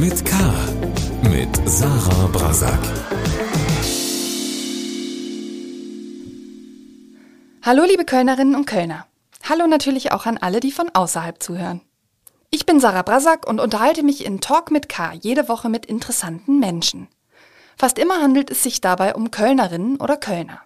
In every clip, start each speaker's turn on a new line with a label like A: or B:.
A: mit K. Mit Sarah Brasak.
B: Hallo liebe Kölnerinnen und Kölner. Hallo natürlich auch an alle, die von außerhalb zuhören. Ich bin Sarah Brasak und unterhalte mich in Talk mit K jede Woche mit interessanten Menschen. Fast immer handelt es sich dabei um Kölnerinnen oder Kölner.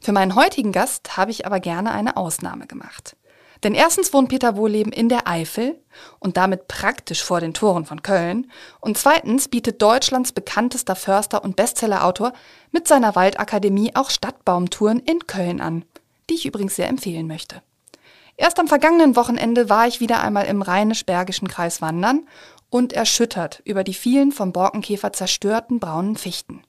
B: Für meinen heutigen Gast habe ich aber gerne eine Ausnahme gemacht. Denn erstens wohnt Peter Wohleben in der Eifel und damit praktisch vor den Toren von Köln. Und zweitens bietet Deutschlands bekanntester Förster und Bestsellerautor mit seiner Waldakademie auch Stadtbaumtouren in Köln an, die ich übrigens sehr empfehlen möchte. Erst am vergangenen Wochenende war ich wieder einmal im rheinisch-bergischen Kreis wandern und erschüttert über die vielen vom Borkenkäfer zerstörten braunen Fichten.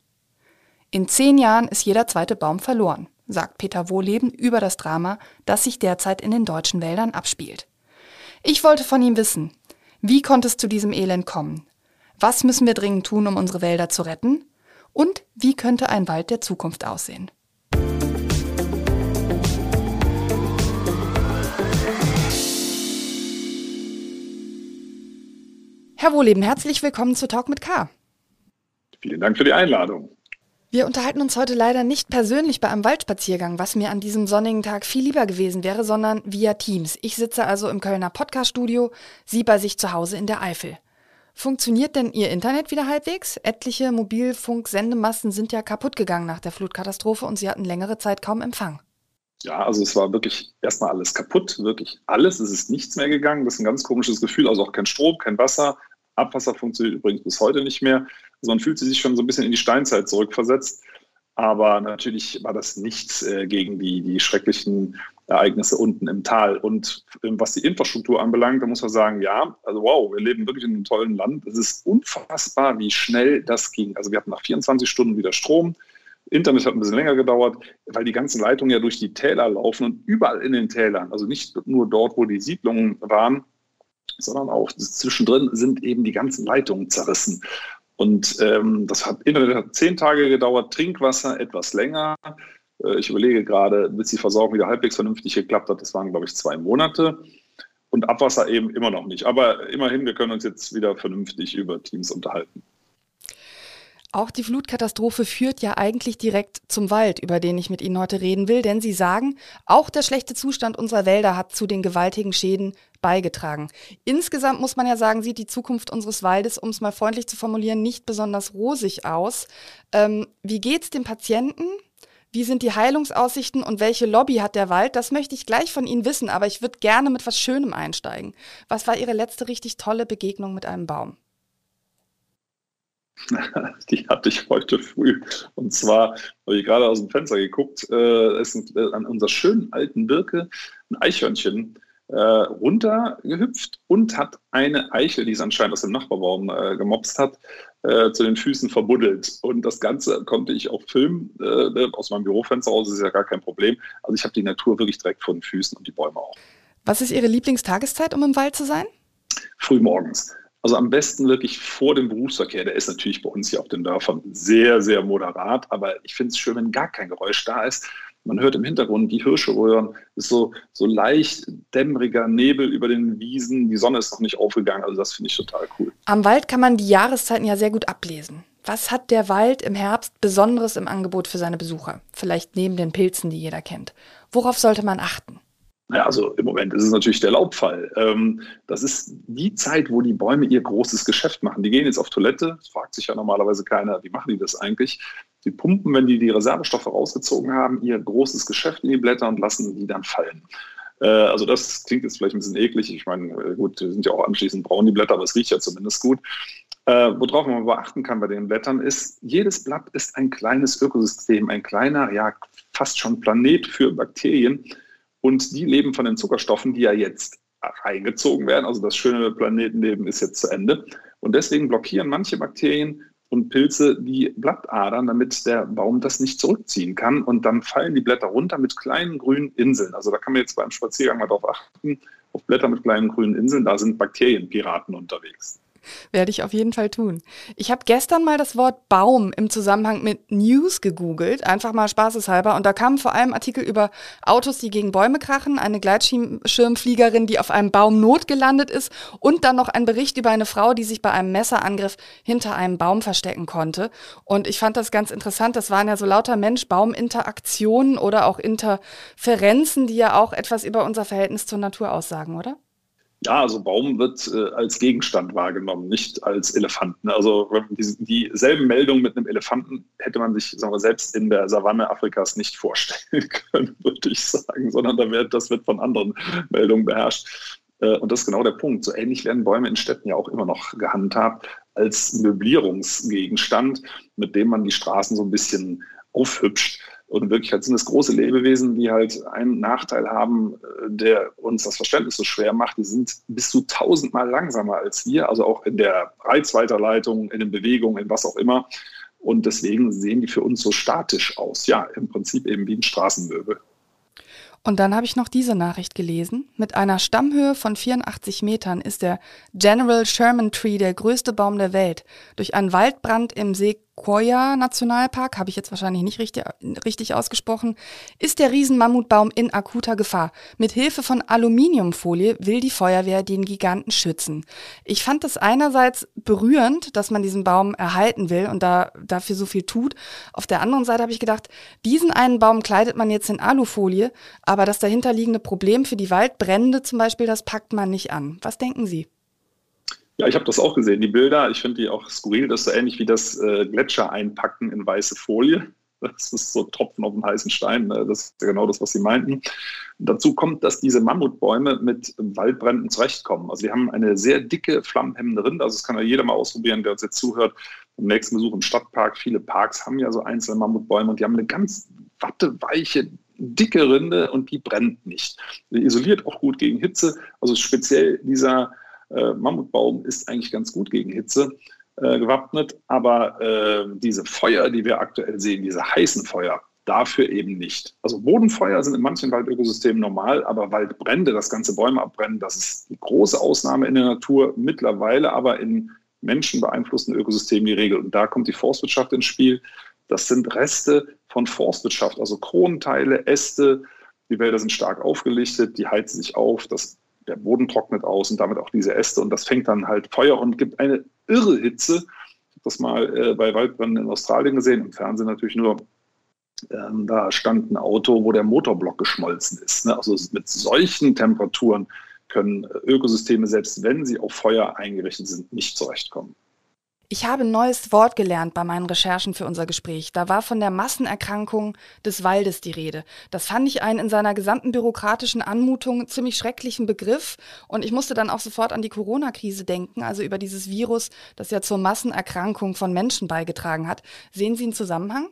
B: In zehn Jahren ist jeder zweite Baum verloren sagt Peter Wohleben über das Drama, das sich derzeit in den deutschen Wäldern abspielt. Ich wollte von ihm wissen, wie konnte es zu diesem Elend kommen? Was müssen wir dringend tun, um unsere Wälder zu retten? Und wie könnte ein Wald der Zukunft aussehen? Herr Wohleben, herzlich willkommen zu Talk mit K.
C: Vielen Dank für die Einladung.
B: Wir unterhalten uns heute leider nicht persönlich bei einem Waldspaziergang, was mir an diesem sonnigen Tag viel lieber gewesen wäre, sondern via Teams. Ich sitze also im Kölner Podcaststudio, Sie bei sich zu Hause in der Eifel. Funktioniert denn Ihr Internet wieder halbwegs? Etliche Mobilfunk-Sendemasten sind ja kaputt gegangen nach der Flutkatastrophe und Sie hatten längere Zeit kaum Empfang.
C: Ja, also es war wirklich erstmal alles kaputt, wirklich alles. Es ist nichts mehr gegangen. Das ist ein ganz komisches Gefühl. Also auch kein Strom, kein Wasser. Abwasser funktioniert übrigens bis heute nicht mehr. Also man fühlt sich schon so ein bisschen in die Steinzeit zurückversetzt. Aber natürlich war das nichts äh, gegen die, die schrecklichen Ereignisse unten im Tal. Und ähm, was die Infrastruktur anbelangt, da muss man sagen, ja, also wow, wir leben wirklich in einem tollen Land. Es ist unfassbar, wie schnell das ging. Also wir hatten nach 24 Stunden wieder Strom. Internet hat ein bisschen länger gedauert, weil die ganzen Leitungen ja durch die Täler laufen und überall in den Tälern, also nicht nur dort, wo die Siedlungen waren, sondern auch zwischendrin sind eben die ganzen Leitungen zerrissen. Und ähm, das hat, Internet hat zehn Tage gedauert, Trinkwasser etwas länger. Äh, ich überlege gerade, bis die Versorgung wieder halbwegs vernünftig geklappt hat, das waren, glaube ich, zwei Monate. Und Abwasser eben immer noch nicht. Aber immerhin, wir können uns jetzt wieder vernünftig über Teams unterhalten.
B: Auch die Flutkatastrophe führt ja eigentlich direkt zum Wald, über den ich mit Ihnen heute reden will, denn Sie sagen, auch der schlechte Zustand unserer Wälder hat zu den gewaltigen Schäden beigetragen. Insgesamt muss man ja sagen, sieht die Zukunft unseres Waldes, um es mal freundlich zu formulieren, nicht besonders rosig aus. Ähm, wie geht's dem Patienten? Wie sind die Heilungsaussichten und welche Lobby hat der Wald? Das möchte ich gleich von Ihnen wissen, aber ich würde gerne mit was Schönem einsteigen. Was war Ihre letzte richtig tolle Begegnung mit einem Baum?
C: Die hatte ich heute früh. Und zwar habe ich gerade aus dem Fenster geguckt, äh, ist ein, äh, an unserer schönen alten Birke ein Eichhörnchen äh, runtergehüpft und hat eine Eichel, die es anscheinend aus dem Nachbarbaum äh, gemopst hat, äh, zu den Füßen verbuddelt. Und das Ganze konnte ich auch filmen. Äh, aus meinem Bürofenster aus ist ja gar kein Problem. Also ich habe die Natur wirklich direkt vor den Füßen und die Bäume auch.
B: Was ist Ihre Lieblingstageszeit, um im Wald zu sein?
C: Frühmorgens. Also am besten wirklich vor dem Berufsverkehr. Der ist natürlich bei uns hier auf den Dörfern sehr, sehr moderat. Aber ich finde es schön, wenn gar kein Geräusch da ist. Man hört im Hintergrund die Hirsche röhren. Ist so, so leicht dämmeriger Nebel über den Wiesen. Die Sonne ist noch nicht aufgegangen. Also das finde ich total cool.
B: Am Wald kann man die Jahreszeiten ja sehr gut ablesen. Was hat der Wald im Herbst Besonderes im Angebot für seine Besucher? Vielleicht neben den Pilzen, die jeder kennt. Worauf sollte man achten?
C: Ja, also im Moment ist es natürlich der Laubfall. Ähm, das ist die Zeit, wo die Bäume ihr großes Geschäft machen. Die gehen jetzt auf Toilette. Das fragt sich ja normalerweise keiner, wie machen die das eigentlich? Sie pumpen, wenn die die Reservestoffe rausgezogen haben, ihr großes Geschäft in die Blätter und lassen die dann fallen. Äh, also das klingt jetzt vielleicht ein bisschen eklig. Ich meine, äh, gut, die sind ja auch anschließend braun, die Blätter, aber es riecht ja zumindest gut. Äh, worauf man beachten kann bei den Blättern ist, jedes Blatt ist ein kleines Ökosystem, ein kleiner, ja fast schon Planet für Bakterien, und die leben von den Zuckerstoffen, die ja jetzt reingezogen werden. Also das schöne Planetenleben ist jetzt zu Ende. Und deswegen blockieren manche Bakterien und Pilze die Blattadern, damit der Baum das nicht zurückziehen kann. Und dann fallen die Blätter runter mit kleinen grünen Inseln. Also da kann man jetzt beim Spaziergang mal drauf achten, auf Blätter mit kleinen grünen Inseln, da sind Bakterienpiraten unterwegs.
B: Werde ich auf jeden Fall tun. Ich habe gestern mal das Wort Baum im Zusammenhang mit News gegoogelt, einfach mal spaßeshalber. Und da kamen vor allem Artikel über Autos, die gegen Bäume krachen, eine Gleitschirmfliegerin, die auf einem Baum notgelandet ist und dann noch ein Bericht über eine Frau, die sich bei einem Messerangriff hinter einem Baum verstecken konnte. Und ich fand das ganz interessant. Das waren ja so lauter Mensch-Baum-Interaktionen oder auch Interferenzen, die ja auch etwas über unser Verhältnis zur Natur aussagen, oder?
C: Ja, also Baum wird äh, als Gegenstand wahrgenommen, nicht als Elefanten. Also die, dieselben Meldungen mit einem Elefanten hätte man sich sagen wir, selbst in der Savanne Afrikas nicht vorstellen können, würde ich sagen, sondern da wird, das wird von anderen Meldungen beherrscht. Äh, und das ist genau der Punkt. So ähnlich werden Bäume in Städten ja auch immer noch gehandhabt als Möblierungsgegenstand, mit dem man die Straßen so ein bisschen aufhübscht. Und in Wirklichkeit sind es große Lebewesen, die halt einen Nachteil haben, äh, der uns das Verständnis so schwer macht. Die sind bis zu tausendmal langsamer als wir, also auch in der Reizweiterleitung, in den Bewegungen, in was auch immer. Und deswegen sehen die für uns so statisch aus. Ja, im Prinzip eben wie ein Straßenmöbel.
B: Und dann habe ich noch diese Nachricht gelesen. Mit einer Stammhöhe von 84 Metern ist der General Sherman Tree der größte Baum der Welt. Durch einen Waldbrand im See Koya Nationalpark, habe ich jetzt wahrscheinlich nicht richtig, richtig ausgesprochen, ist der Riesenmammutbaum in akuter Gefahr. Mit Hilfe von Aluminiumfolie will die Feuerwehr den Giganten schützen. Ich fand es einerseits berührend, dass man diesen Baum erhalten will und da, dafür so viel tut. Auf der anderen Seite habe ich gedacht, diesen einen Baum kleidet man jetzt in Alufolie, aber das dahinterliegende Problem für die Waldbrände zum Beispiel, das packt man nicht an. Was denken Sie?
C: Ja, ich habe das auch gesehen, die Bilder. Ich finde die auch skurril. Das ist so ähnlich wie das äh, Gletscher einpacken in weiße Folie. Das ist so Tropfen auf dem heißen Stein. Ne? Das ist ja genau das, was Sie meinten. dazu kommt, dass diese Mammutbäume mit Waldbränden zurechtkommen. Also die haben eine sehr dicke, flammenhemmende Rinde. Also das kann ja jeder mal ausprobieren, der uns jetzt zuhört. Beim nächsten Besuch im Stadtpark. Viele Parks haben ja so einzelne Mammutbäume und die haben eine ganz watteweiche, dicke Rinde und die brennt nicht. Die isoliert auch gut gegen Hitze. Also speziell dieser äh, Mammutbaum ist eigentlich ganz gut gegen Hitze äh, gewappnet, aber äh, diese Feuer, die wir aktuell sehen, diese heißen Feuer, dafür eben nicht. Also Bodenfeuer sind in manchen Waldökosystemen normal, aber Waldbrände, das ganze Bäume abbrennen, das ist die große Ausnahme in der Natur, mittlerweile aber in menschenbeeinflussten Ökosystemen die Regel. Und da kommt die Forstwirtschaft ins Spiel. Das sind Reste von Forstwirtschaft, also Kronenteile, Äste. Die Wälder sind stark aufgelichtet, die heizen sich auf, das der Boden trocknet aus und damit auch diese Äste und das fängt dann halt Feuer und gibt eine irre Hitze. Ich habe das mal äh, bei Waldbränden in Australien gesehen, im Fernsehen natürlich nur. Ähm, da stand ein Auto, wo der Motorblock geschmolzen ist. Ne? Also mit solchen Temperaturen können Ökosysteme, selbst wenn sie auf Feuer eingerichtet sind, nicht zurechtkommen.
B: Ich habe ein neues Wort gelernt bei meinen Recherchen für unser Gespräch. Da war von der Massenerkrankung des Waldes die Rede. Das fand ich einen in seiner gesamten bürokratischen Anmutung ziemlich schrecklichen Begriff. Und ich musste dann auch sofort an die Corona-Krise denken, also über dieses Virus, das ja zur Massenerkrankung von Menschen beigetragen hat. Sehen Sie einen Zusammenhang?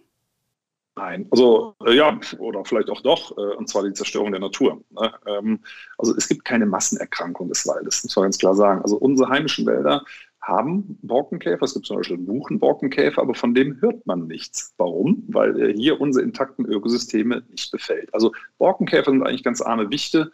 C: Nein, also äh, ja, oder vielleicht auch doch, äh, und zwar die Zerstörung der Natur. Ne? Ähm, also es gibt keine Massenerkrankung des Waldes, muss man ganz klar sagen. Also unsere heimischen Wälder haben Borkenkäfer. Es gibt zum Beispiel Buchenborkenkäfer, aber von dem hört man nichts. Warum? Weil er hier unsere intakten Ökosysteme nicht befällt. Also Borkenkäfer sind eigentlich ganz arme Wichte.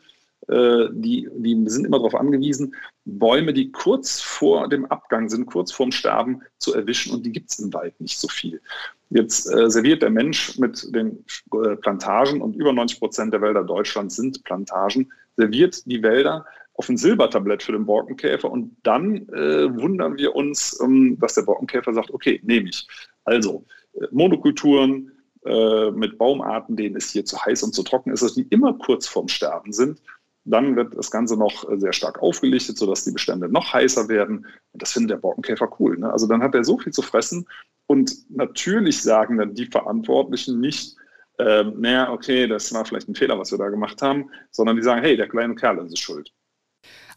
C: Äh, die, die sind immer darauf angewiesen, Bäume, die kurz vor dem Abgang sind, kurz vorm Sterben zu erwischen. Und die gibt es im Wald nicht so viel. Jetzt äh, serviert der Mensch mit den äh, Plantagen und über 90 Prozent der Wälder Deutschlands sind Plantagen, serviert die Wälder auf ein Silbertablett für den Borkenkäfer und dann äh, wundern wir uns, ähm, dass der Borkenkäfer sagt, okay, nehme ich. Also äh, Monokulturen äh, mit Baumarten, denen es hier zu heiß und zu trocken ist, dass die immer kurz vorm Sterben sind. Dann wird das Ganze noch äh, sehr stark aufgelichtet, sodass die Bestände noch heißer werden. Und das findet der Borkenkäfer cool. Ne? Also dann hat er so viel zu fressen. Und natürlich sagen dann die Verantwortlichen nicht, ähm, naja, okay, das war vielleicht ein Fehler, was wir da gemacht haben, sondern die sagen, hey, der kleine Kerl ist schuld.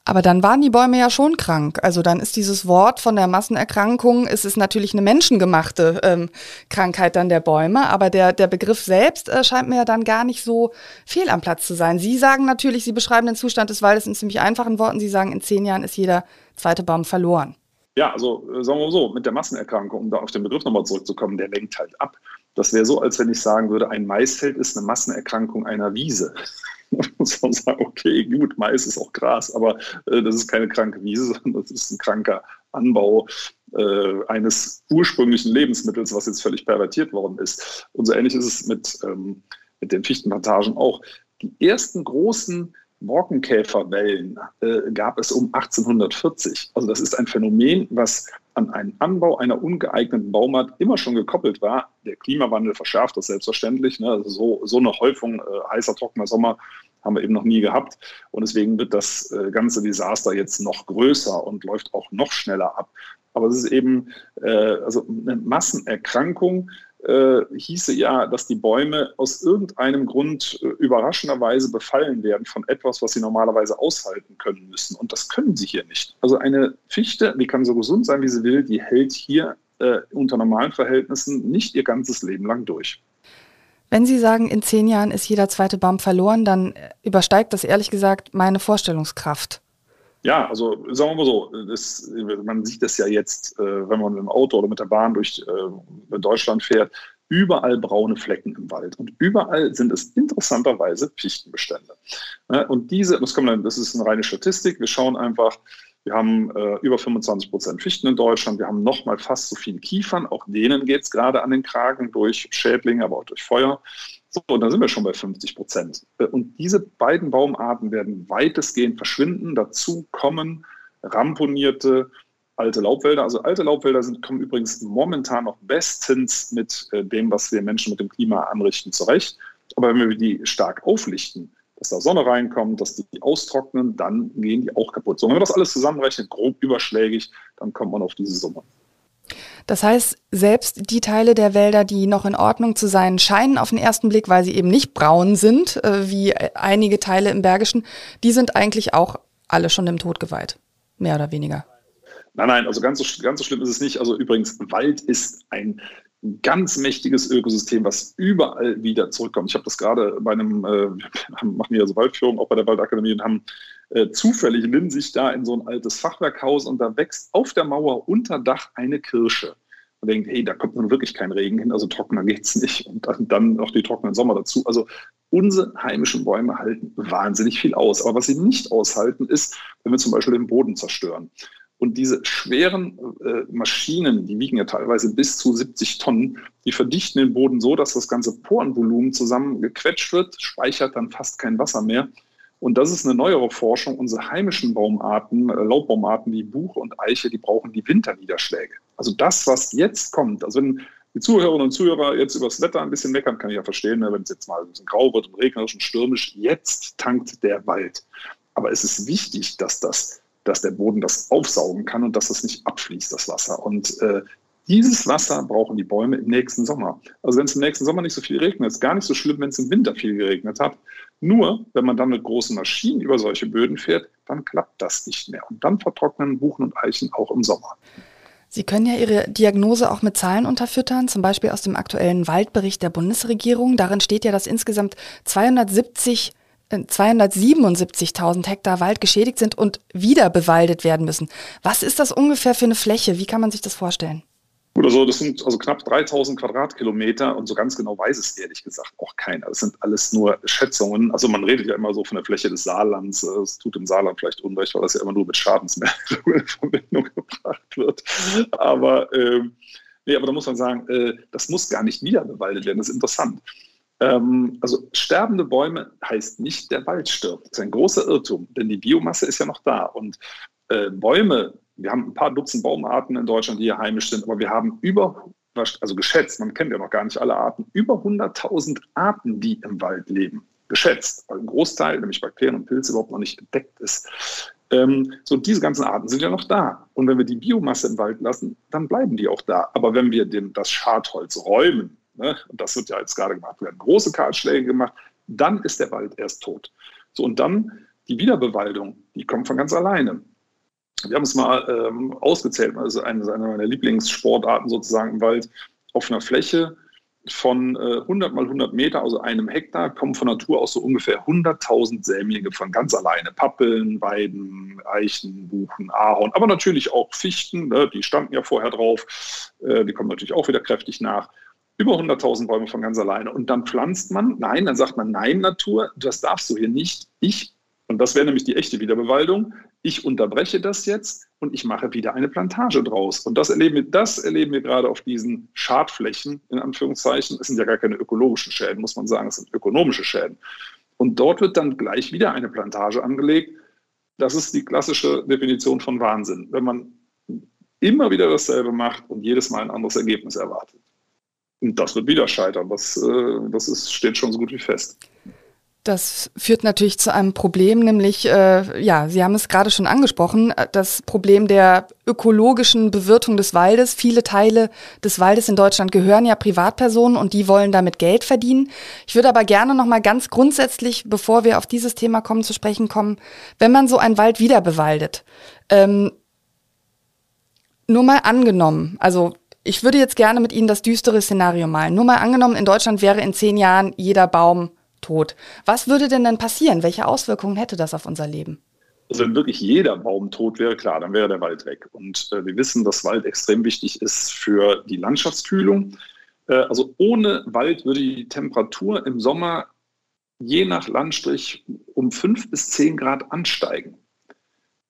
B: Aber dann waren die Bäume ja schon krank. Also dann ist dieses Wort von der Massenerkrankung, es ist natürlich eine menschengemachte ähm, Krankheit dann der Bäume, aber der, der Begriff selbst äh, scheint mir ja dann gar nicht so fehl am Platz zu sein. Sie sagen natürlich, Sie beschreiben den Zustand des Waldes in ziemlich einfachen Worten. Sie sagen, in zehn Jahren ist jeder zweite Baum verloren.
C: Ja, also äh, sagen wir mal so, mit der Massenerkrankung, um da auf den Begriff nochmal zurückzukommen, der lenkt halt ab. Das wäre so, als wenn ich sagen würde, ein Maisfeld ist eine Massenerkrankung einer Wiese. muss man sagen, okay, gut, Mais ist auch Gras, aber äh, das ist keine kranke Wiese, sondern das ist ein kranker Anbau äh, eines ursprünglichen Lebensmittels, was jetzt völlig pervertiert worden ist. Und so ähnlich ist es mit, ähm, mit den Fichtenplantagen auch. Die ersten großen Borkenkäferwellen äh, gab es um 1840. Also das ist ein Phänomen, was an einen Anbau einer ungeeigneten Baumart immer schon gekoppelt war. Der Klimawandel verschärft das selbstverständlich. Ne? Also so, so eine Häufung äh, heißer, trockener Sommer haben wir eben noch nie gehabt. Und deswegen wird das äh, ganze Desaster jetzt noch größer und läuft auch noch schneller ab. Aber es ist eben äh, also eine Massenerkrankung, äh, hieße ja, dass die Bäume aus irgendeinem Grund äh, überraschenderweise befallen werden von etwas, was sie normalerweise aushalten können müssen. Und das können sie hier nicht. Also eine Fichte, die kann so gesund sein, wie sie will, die hält hier äh, unter normalen Verhältnissen nicht ihr ganzes Leben lang durch.
B: Wenn Sie sagen, in zehn Jahren ist jeder zweite Baum verloren, dann äh, übersteigt das ehrlich gesagt meine Vorstellungskraft.
C: Ja, also sagen wir mal so, das, man sieht das ja jetzt, äh, wenn man mit dem Auto oder mit der Bahn durch äh, Deutschland fährt, überall braune Flecken im Wald und überall sind es interessanterweise Fichtenbestände. Ne, und diese, das, kann das ist eine reine Statistik, wir schauen einfach, wir haben äh, über 25 Prozent Fichten in Deutschland, wir haben nochmal fast so viele Kiefern, auch denen geht es gerade an den Kragen durch Schädlinge, aber auch durch Feuer. So, und dann sind wir schon bei 50 Prozent. Und diese beiden Baumarten werden weitestgehend verschwinden. Dazu kommen ramponierte alte Laubwälder. Also alte Laubwälder sind, kommen übrigens momentan noch bestens mit äh, dem, was wir Menschen mit dem Klima anrichten, zurecht. Aber wenn wir die stark auflichten, dass da Sonne reinkommt, dass die austrocknen, dann gehen die auch kaputt. So, wenn man das alles zusammenrechnet, grob überschlägig, dann kommt man auf diese Summe.
B: Das heißt, selbst die Teile der Wälder, die noch in Ordnung zu sein scheinen auf den ersten Blick, weil sie eben nicht braun sind, äh, wie einige Teile im Bergischen, die sind eigentlich auch alle schon dem Tod geweiht. Mehr oder weniger.
C: Nein, nein, also ganz so, ganz so schlimm ist es nicht. Also übrigens, Wald ist ein ganz mächtiges Ökosystem, was überall wieder zurückkommt. Ich habe das gerade bei einem, äh, machen wir ja so Waldführung, auch bei der Waldakademie und haben äh, zufällig in sich da in so ein altes Fachwerkhaus und da wächst auf der Mauer unter Dach eine Kirsche. Man denkt, hey, da kommt nun wirklich kein Regen hin, also trockener geht's nicht. Und dann, dann noch die trockenen Sommer dazu. Also unsere heimischen Bäume halten wahnsinnig viel aus. Aber was sie nicht aushalten, ist, wenn wir zum Beispiel den Boden zerstören. Und diese schweren äh, Maschinen, die wiegen ja teilweise bis zu 70 Tonnen, die verdichten den Boden so, dass das ganze Porenvolumen zusammengequetscht wird, speichert dann fast kein Wasser mehr. Und das ist eine neuere Forschung. Unsere heimischen Baumarten, äh, Laubbaumarten wie Buche und Eiche, die brauchen die Winterniederschläge. Also das, was jetzt kommt, also wenn die Zuhörerinnen und Zuhörer jetzt über das Wetter ein bisschen meckern, kann ich ja verstehen, ne, wenn es jetzt mal ein bisschen grau wird und regnerisch und stürmisch, jetzt tankt der Wald. Aber es ist wichtig, dass das dass der Boden das aufsaugen kann und dass das nicht abfließt, das Wasser. Und äh, dieses Wasser brauchen die Bäume im nächsten Sommer. Also wenn es im nächsten Sommer nicht so viel regnet, ist gar nicht so schlimm, wenn es im Winter viel geregnet hat. Nur, wenn man dann mit großen Maschinen über solche Böden fährt, dann klappt das nicht mehr. Und dann vertrocknen Buchen und Eichen auch im Sommer.
B: Sie können ja Ihre Diagnose auch mit Zahlen unterfüttern, zum Beispiel aus dem aktuellen Waldbericht der Bundesregierung. Darin steht ja, dass insgesamt 270 277.000 Hektar Wald geschädigt sind und wieder bewaldet werden müssen. Was ist das ungefähr für eine Fläche? Wie kann man sich das vorstellen?
C: Oder so, das sind also knapp 3000 Quadratkilometer und so ganz genau weiß es ehrlich gesagt auch keiner. Das sind alles nur Schätzungen. Also man redet ja immer so von der Fläche des Saarlands. Es tut dem Saarland vielleicht Unrecht, weil das ja immer nur mit Schadensmeldungen in Verbindung gebracht wird. Aber, äh, nee, aber da muss man sagen, äh, das muss gar nicht wieder bewaldet werden. Das ist interessant. Ähm, also sterbende Bäume heißt nicht, der Wald stirbt. Das ist ein großer Irrtum, denn die Biomasse ist ja noch da. Und äh, Bäume, wir haben ein paar Dutzend Baumarten in Deutschland, die hier heimisch sind, aber wir haben über, also geschätzt, man kennt ja noch gar nicht alle Arten, über 100.000 Arten, die im Wald leben. Geschätzt, weil ein Großteil, nämlich Bakterien und Pilze, überhaupt noch nicht entdeckt ist. Ähm, so, diese ganzen Arten sind ja noch da. Und wenn wir die Biomasse im Wald lassen, dann bleiben die auch da. Aber wenn wir dem, das Schadholz räumen, ne, und das wird ja jetzt gerade gemacht, werden große Kahlschläge gemacht, dann ist der Wald erst tot. So, und dann die Wiederbewaldung, die kommt von ganz alleine. Wir haben es mal ähm, ausgezählt, also eine, eine meiner Lieblingssportarten sozusagen im Wald, auf einer Fläche von äh, 100 mal 100 Meter, also einem Hektar, kommen von Natur aus so ungefähr 100.000 Sämlinge von ganz alleine. Pappeln, Weiden, Eichen, Buchen, Ahorn, aber natürlich auch Fichten, ne, die standen ja vorher drauf, äh, die kommen natürlich auch wieder kräftig nach über 100.000 Bäume von ganz alleine. Und dann pflanzt man, nein, dann sagt man, nein, Natur, das darfst du hier nicht. Ich, und das wäre nämlich die echte Wiederbewaldung, ich unterbreche das jetzt, und ich mache wieder eine Plantage draus. Und das erleben wir, das erleben wir gerade auf diesen Schadflächen, in Anführungszeichen. Es sind ja gar keine ökologischen Schäden, muss man sagen, es sind ökonomische Schäden. Und dort wird dann gleich wieder eine Plantage angelegt. Das ist die klassische Definition von Wahnsinn, wenn man immer wieder dasselbe macht und jedes Mal ein anderes Ergebnis erwartet. Und das wird wieder scheitern. Das, äh, das ist, steht schon so gut wie fest.
B: Das führt natürlich zu einem Problem, nämlich, äh, ja, Sie haben es gerade schon angesprochen, äh, das Problem der ökologischen Bewirtung des Waldes. Viele Teile des Waldes in Deutschland gehören ja Privatpersonen und die wollen damit Geld verdienen. Ich würde aber gerne noch mal ganz grundsätzlich, bevor wir auf dieses Thema kommen, zu sprechen kommen, wenn man so einen Wald wieder bewaldet. Ähm, nur mal angenommen, also ich würde jetzt gerne mit Ihnen das düstere Szenario malen. Nur mal angenommen, in Deutschland wäre in zehn Jahren jeder Baum tot. Was würde denn dann passieren? Welche Auswirkungen hätte das auf unser Leben?
C: Also wenn wirklich jeder Baum tot wäre, klar, dann wäre der Wald weg. Und äh, wir wissen, dass Wald extrem wichtig ist für die Landschaftskühlung. Äh, also ohne Wald würde die Temperatur im Sommer je nach Landstrich um fünf bis zehn Grad ansteigen.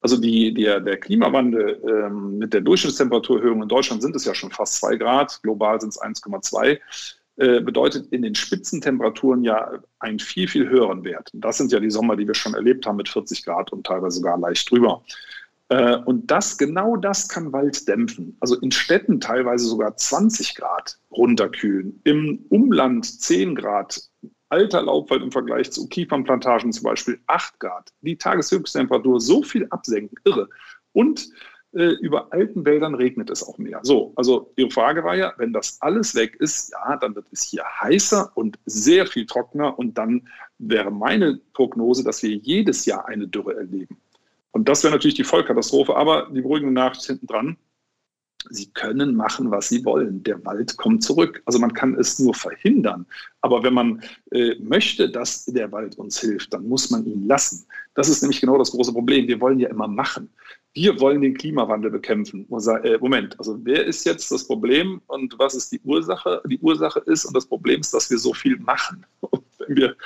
C: Also die, der, der Klimawandel ähm, mit der Durchschnittstemperaturerhöhung in Deutschland sind es ja schon fast zwei Grad, global sind es 1,2. Äh, bedeutet in den Spitzentemperaturen ja einen viel, viel höheren Wert. Das sind ja die Sommer, die wir schon erlebt haben mit 40 Grad und teilweise sogar leicht drüber. Äh, und das, genau das kann Wald dämpfen. Also in Städten teilweise sogar 20 Grad runterkühlen, im Umland 10 Grad, alter Laubwald im Vergleich zu Kiefernplantagen zum Beispiel 8 Grad, die Tageshöchsttemperatur so viel absenken, irre. Und äh, über alten Wäldern regnet es auch mehr. So, also Ihre Frage war ja, wenn das alles weg ist, ja, dann wird es hier heißer und sehr viel trockener und dann wäre meine Prognose, dass wir jedes Jahr eine Dürre erleben. Und das wäre natürlich die Vollkatastrophe, aber die beruhigende Nachricht hinten dran, Sie können machen, was Sie wollen. Der Wald kommt zurück. Also man kann es nur verhindern. Aber wenn man äh, möchte, dass der Wald uns hilft, dann muss man ihn lassen. Das ist nämlich genau das große Problem. Wir wollen ja immer machen wir wollen den Klimawandel bekämpfen. Äh, Moment, also wer ist jetzt das Problem und was ist die Ursache? Die Ursache ist, und das Problem ist, dass wir so viel machen. Und wenn wir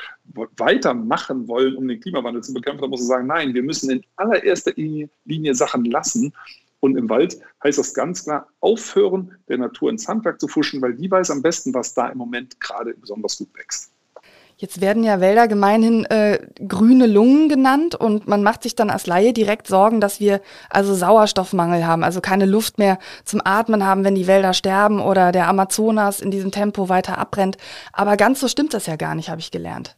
C: weitermachen wollen, um den Klimawandel zu bekämpfen, dann muss man sagen, nein, wir müssen in allererster Linie Sachen lassen. Und im Wald heißt das ganz klar, aufhören, der Natur ins Handwerk zu fuschen, weil die weiß am besten, was da im Moment gerade besonders gut wächst.
B: Jetzt werden ja Wälder gemeinhin äh, grüne Lungen genannt und man macht sich dann als Laie direkt Sorgen, dass wir also Sauerstoffmangel haben, also keine Luft mehr zum Atmen haben, wenn die Wälder sterben oder der Amazonas in diesem Tempo weiter abbrennt. Aber ganz so stimmt das ja gar nicht, habe ich gelernt.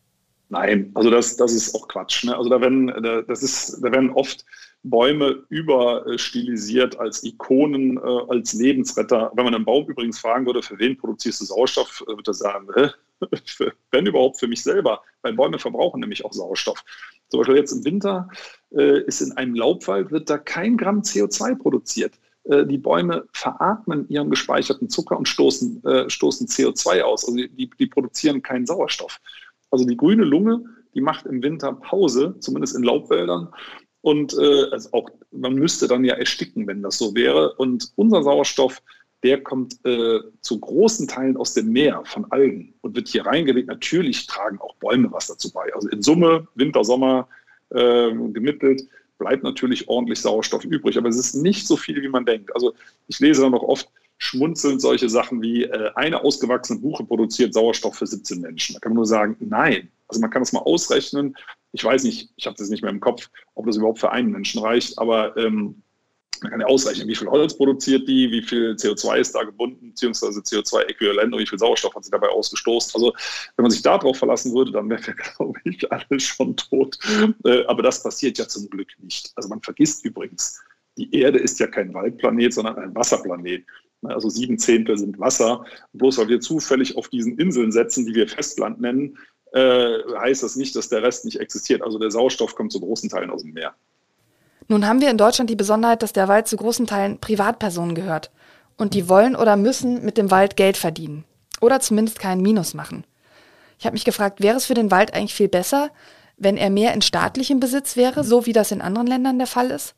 C: Nein, also das, das ist auch Quatsch. Ne? Also da werden, das ist, da werden oft Bäume überstilisiert als Ikonen, äh, als Lebensretter. Wenn man einen Baum übrigens fragen würde, für wen produzierst du Sauerstoff, äh, würde er sagen, Hä? wenn überhaupt für mich selber, weil Bäume verbrauchen nämlich auch Sauerstoff. Zum Beispiel jetzt im Winter äh, ist in einem Laubwald, wird da kein Gramm CO2 produziert. Äh, die Bäume veratmen ihren gespeicherten Zucker und stoßen, äh, stoßen CO2 aus. Also die, die produzieren keinen Sauerstoff. Also die grüne Lunge, die macht im Winter Pause, zumindest in Laubwäldern. Und äh, also auch, man müsste dann ja ersticken, wenn das so wäre. Und unser Sauerstoff der kommt äh, zu großen Teilen aus dem Meer von Algen und wird hier reingelegt. Natürlich tragen auch Bäume was dazu bei. Also in Summe, Winter, Sommer äh, gemittelt, bleibt natürlich ordentlich Sauerstoff übrig. Aber es ist nicht so viel, wie man denkt. Also ich lese dann noch oft schmunzelnd solche Sachen wie äh, eine ausgewachsene Buche produziert Sauerstoff für 17 Menschen. Da kann man nur sagen, nein. Also man kann das mal ausrechnen. Ich weiß nicht, ich habe das nicht mehr im Kopf, ob das überhaupt für einen Menschen reicht, aber ähm, man kann ja ausrechnen, wie viel Holz produziert die, wie viel CO2 ist da gebunden, beziehungsweise CO2-Äquivalent und wie viel Sauerstoff hat sie dabei ausgestoßen. Also wenn man sich darauf verlassen würde, dann wären wir, glaube ich, alle schon tot. Äh, aber das passiert ja zum Glück nicht. Also man vergisst übrigens, die Erde ist ja kein Waldplanet, sondern ein Wasserplanet. Also sieben Zehntel sind Wasser. Bloß weil wir zufällig auf diesen Inseln setzen, die wir Festland nennen, äh, heißt das nicht, dass der Rest nicht existiert. Also der Sauerstoff kommt zu großen Teilen aus dem Meer.
B: Nun haben wir in Deutschland die Besonderheit, dass der Wald zu großen Teilen Privatpersonen gehört. Und die wollen oder müssen mit dem Wald Geld verdienen. Oder zumindest keinen Minus machen. Ich habe mich gefragt, wäre es für den Wald eigentlich viel besser, wenn er mehr in staatlichem Besitz wäre, so wie das in anderen Ländern der Fall ist?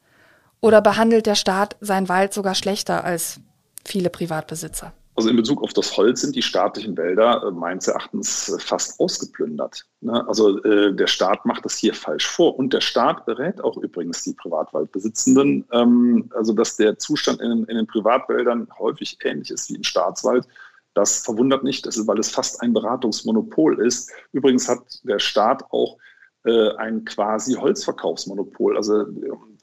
B: Oder behandelt der Staat seinen Wald sogar schlechter als viele Privatbesitzer?
C: Also in Bezug auf das Holz sind die staatlichen Wälder äh, meines Erachtens äh, fast ausgeplündert. Ne? Also äh, der Staat macht das hier falsch vor. Und der Staat berät auch übrigens die Privatwaldbesitzenden, ähm, also dass der Zustand in, den Privatwäldern häufig ähnlich ist wie im Staatswald. Das verwundert nicht, weil es fast ein Beratungsmonopol ist. Übrigens hat der Staat auch ein quasi Holzverkaufsmonopol. Also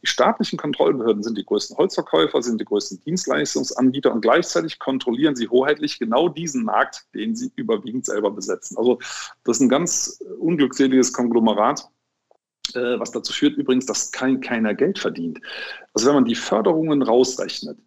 C: die staatlichen Kontrollbehörden sind die größten Holzverkäufer, sind die größten Dienstleistungsanbieter und gleichzeitig kontrollieren sie hoheitlich genau diesen Markt, den sie überwiegend selber besetzen. Also das ist ein ganz unglückseliges Konglomerat äh, was dazu führt übrigens, dass kein, keiner Geld verdient. Also wenn man die Förderungen rausrechnet,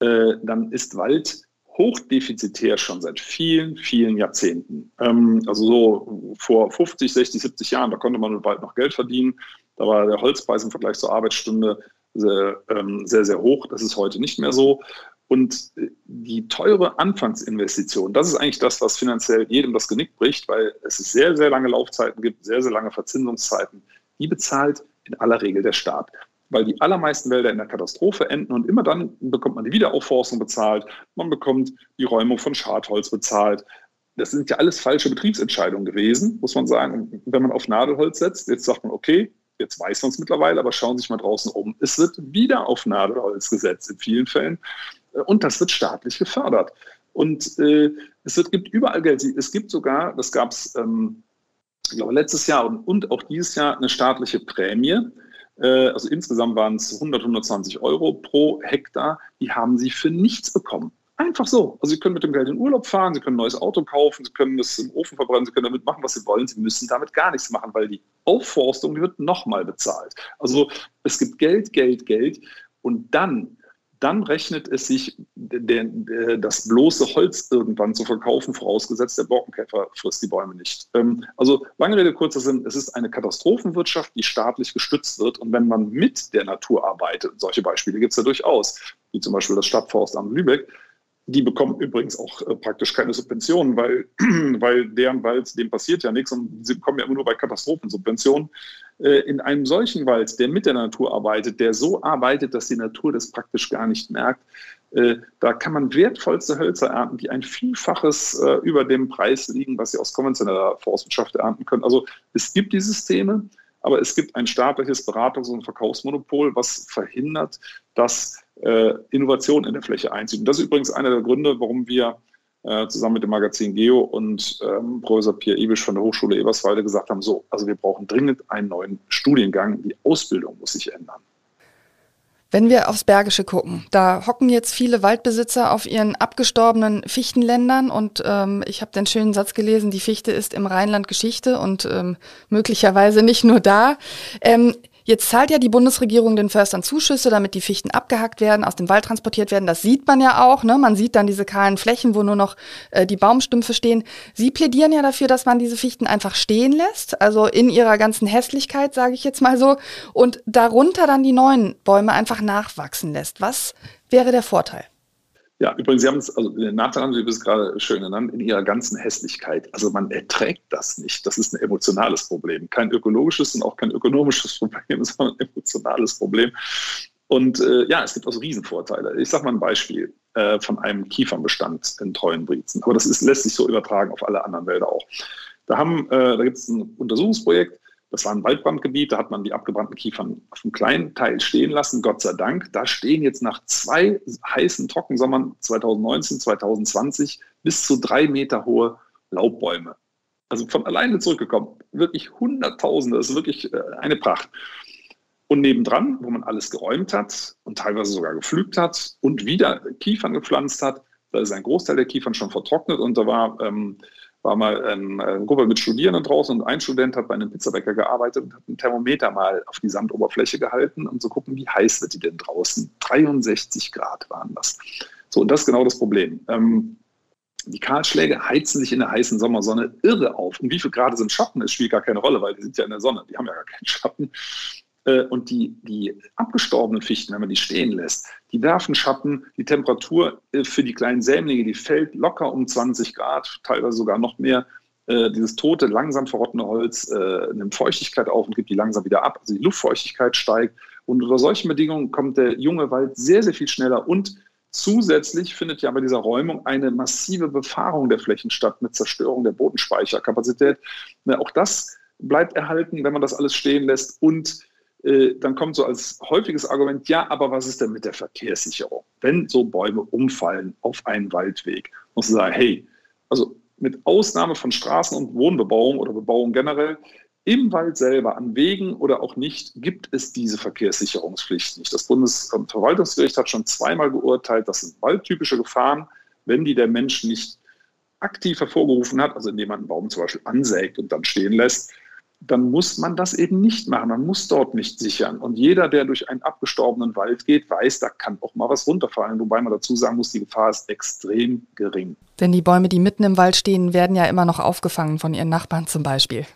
C: äh, dann ist Wald hochdefizitär schon seit vielen, vielen Jahrzehnten. Ähm, also so vor 50, 60, 70 Jahren, da konnte man mit Wald noch Geld verdienen. Da war der Holzpreis im Vergleich zur Arbeitsstunde sehr, ähm, sehr, sehr hoch. Das ist heute nicht mehr so. Und die teure Anfangsinvestition, das ist eigentlich das, was finanziell jedem das Genick bricht, weil es sehr, sehr lange Laufzeiten gibt, sehr, sehr lange Verzinsungszeiten. Die bezahlt in aller Regel der Staat, weil die allermeisten Wälder in der Katastrophe enden und immer dann bekommt man die Wiederaufforstung bezahlt, man bekommt die Räumung von Schadholz bezahlt. Das sind ja alles falsche Betriebsentscheidungen gewesen, muss man sagen. Wenn man auf Nadelholz setzt, jetzt sagt man, okay, jetzt weiß man es mittlerweile, aber schauen Sie sich mal draußen um. Es wird wieder auf Nadelholz gesetzt in vielen Fällen und das wird staatlich gefördert. Und äh, es wird, gibt überall Geld. Es gibt sogar, das gab es, ähm, ich glaube, letztes Jahr und, und, auch dieses Jahr eine staatliche Prämie. Äh, also insgesamt waren es 100, 120 Euro pro Hektar. Die haben sie für nichts bekommen. Einfach so. Also Sie können mit dem Geld in Urlaub fahren, Sie können ein neues Auto kaufen, Sie können es im Ofen verbrennen, Sie können damit machen, was Sie wollen. Sie müssen damit gar nichts machen, weil die Aufforstung, die wird nochmal bezahlt. Also es gibt Geld, Geld, Geld. Und dann dann rechnet es sich, der, der, das bloße Holz irgendwann zu verkaufen, vorausgesetzt, der Borkenkäfer frisst die Bäume nicht. Ähm, also lange Rede, kurzer Sinn, es ist eine Katastrophenwirtschaft, die staatlich gestützt wird. Und wenn man mit der Natur arbeitet, solche Beispiele gibt es ja durchaus, wie zum Beispiel das Stadtforstamt Lübeck, die bekommen übrigens auch äh, praktisch keine Subventionen, weil, weil deren Wald, dem passiert ja nichts und sie bekommen ja immer nur bei Katastrophensubventionen. Äh, in einem solchen Wald, der mit der Natur arbeitet, der so arbeitet, dass die Natur das praktisch gar nicht merkt, äh, da kann man wertvollste Hölzer ernten, die ein Vielfaches äh, über dem Preis liegen, was sie aus konventioneller Forstwirtschaft ernten können. Also es gibt die Systeme, aber es gibt ein staatliches Beratungs- und Verkaufsmonopol, was verhindert, dass äh, Innovation in der Fläche einzieht. Und das ist übrigens einer der Gründe, warum wir äh, zusammen mit dem Magazin Geo und ähm, Professor Pierre Ibisch von der Hochschule Eberswalde gesagt haben, so, also wir brauchen dringend einen neuen Studiengang, die Ausbildung muss sich ändern.
B: Wenn wir aufs Bergische gucken, da hocken jetzt viele Waldbesitzer auf ihren abgestorbenen Fichtenländern und ähm, ich habe den schönen Satz gelesen, die Fichte ist im Rheinland Geschichte und ähm, möglicherweise nicht nur da. Ähm, Jetzt zahlt ja die Bundesregierung den Förstern Zuschüsse, damit die Fichten abgehackt werden, aus dem Wald transportiert werden. Das sieht man ja auch. Ne? Man sieht dann diese kahlen Flächen, wo nur noch äh, die Baumstümpfe stehen. Sie plädieren ja dafür, dass man diese Fichten einfach stehen lässt, also in ihrer ganzen Hässlichkeit, sage ich jetzt mal so, und darunter dann die neuen Bäume einfach nachwachsen lässt. Was wäre der Vorteil?
C: Ja, übrigens, Sie haben es, also den Nachteil haben Sie es gerade schön genannt, in ihrer ganzen Hässlichkeit. Also man erträgt das nicht. Das ist ein emotionales Problem. Kein ökologisches und auch kein ökonomisches Problem, sondern ein emotionales Problem. Und äh, ja, es gibt also Riesenvorteile. Ich sage mal ein Beispiel äh, von einem Kiefernbestand in Treuenbrietzen. Aber das ist, lässt sich so übertragen auf alle anderen Wälder auch. Da, haben, äh, da gibt es ein Untersuchungsprojekt, das war ein Waldbrandgebiet, da hat man die abgebrannten Kiefern auf einem kleinen Teil stehen lassen, Gott sei Dank. Da stehen jetzt nach zwei heißen Trockensommern 2019, 2020 bis zu drei Meter hohe Laubbäume. Also von alleine zurückgekommen. Wirklich Hunderttausende, das ist wirklich äh, eine Pracht. Und nebendran, wo man alles geräumt hat und teilweise sogar gepflügt hat und wieder Kiefern gepflanzt hat, da ist ein Großteil der Kiefern schon vertrocknet und da war ähm, war mal eine Gruppe mit Studierenden draußen und ein Student hat bei einem Pizzabäcker gearbeitet und hat ein Thermometer mal auf die Sandoberfläche gehalten, um zu gucken, wie heiß wird die denn draußen. 63 Grad waren das. So, und das ist genau das Problem. Ähm, die Kahlschläge heizen sich in der heißen Sommersonne irre auf. Und wie viel Grad sind Schatten? Es spielt gar keine Rolle, weil die sind ja in der Sonne. Die haben ja gar keinen Schatten. Äh, und die, die abgestorbenen Fichten, wenn man die stehen lässt, die werfen Schatten. Die Temperatur äh, für die kleinen Sämlinge, die fällt locker um 20 Grad, teilweise sogar noch mehr. Äh, dieses tote, langsam verrottende Holz nimmt Feuchtigkeit auf und gibt die langsam wieder ab. Also die Luftfeuchtigkeit steigt. Und unter solchen Bedingungen kommt der junge Wald sehr, sehr viel schneller und Zusätzlich findet ja bei dieser Räumung eine massive Befahrung der Flächen statt mit Zerstörung der Bodenspeicherkapazität. Auch das bleibt erhalten, wenn man das alles stehen lässt. Und äh, dann kommt so als häufiges Argument, ja, aber was ist denn mit der Verkehrssicherung? Wenn so Bäume umfallen auf einen Waldweg, muss man sagen, hey, also mit Ausnahme von Straßen- und Wohnbebauung oder Bebauung generell, im Wald selber, an Wegen oder auch nicht, gibt es diese Verkehrssicherungspflicht nicht. Das Bundesverwaltungsgericht hat schon zweimal geurteilt, das sind waldtypische Gefahren, wenn die der Mensch nicht aktiv hervorgerufen hat, also indem man einen Baum zum Beispiel ansägt und dann stehen lässt, dann muss man das eben nicht machen. Man muss dort nicht sichern. Und jeder, der durch einen abgestorbenen Wald geht, weiß, da kann auch mal was runterfallen. Wobei man dazu sagen muss, die Gefahr ist extrem gering.
B: Denn die Bäume, die mitten im Wald stehen, werden ja immer noch aufgefangen von ihren Nachbarn zum Beispiel.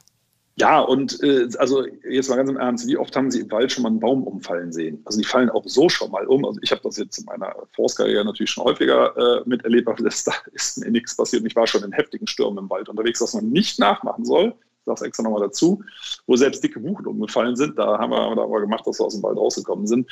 C: Ja, und äh, also jetzt mal ganz im Ernst, wie oft haben Sie im Wald schon mal einen Baum umfallen sehen? Also die fallen auch so schon mal um. Also ich habe das jetzt in meiner Forstkarriere natürlich schon häufiger äh, miterlebt, aber das, da ist mir nichts passiert. Und ich war schon in heftigen Stürmen im Wald unterwegs, was man nicht nachmachen soll. Ich sage es extra nochmal dazu, wo selbst dicke Buchen umgefallen sind. Da haben wir, da haben gemacht, dass wir aus dem Wald rausgekommen sind.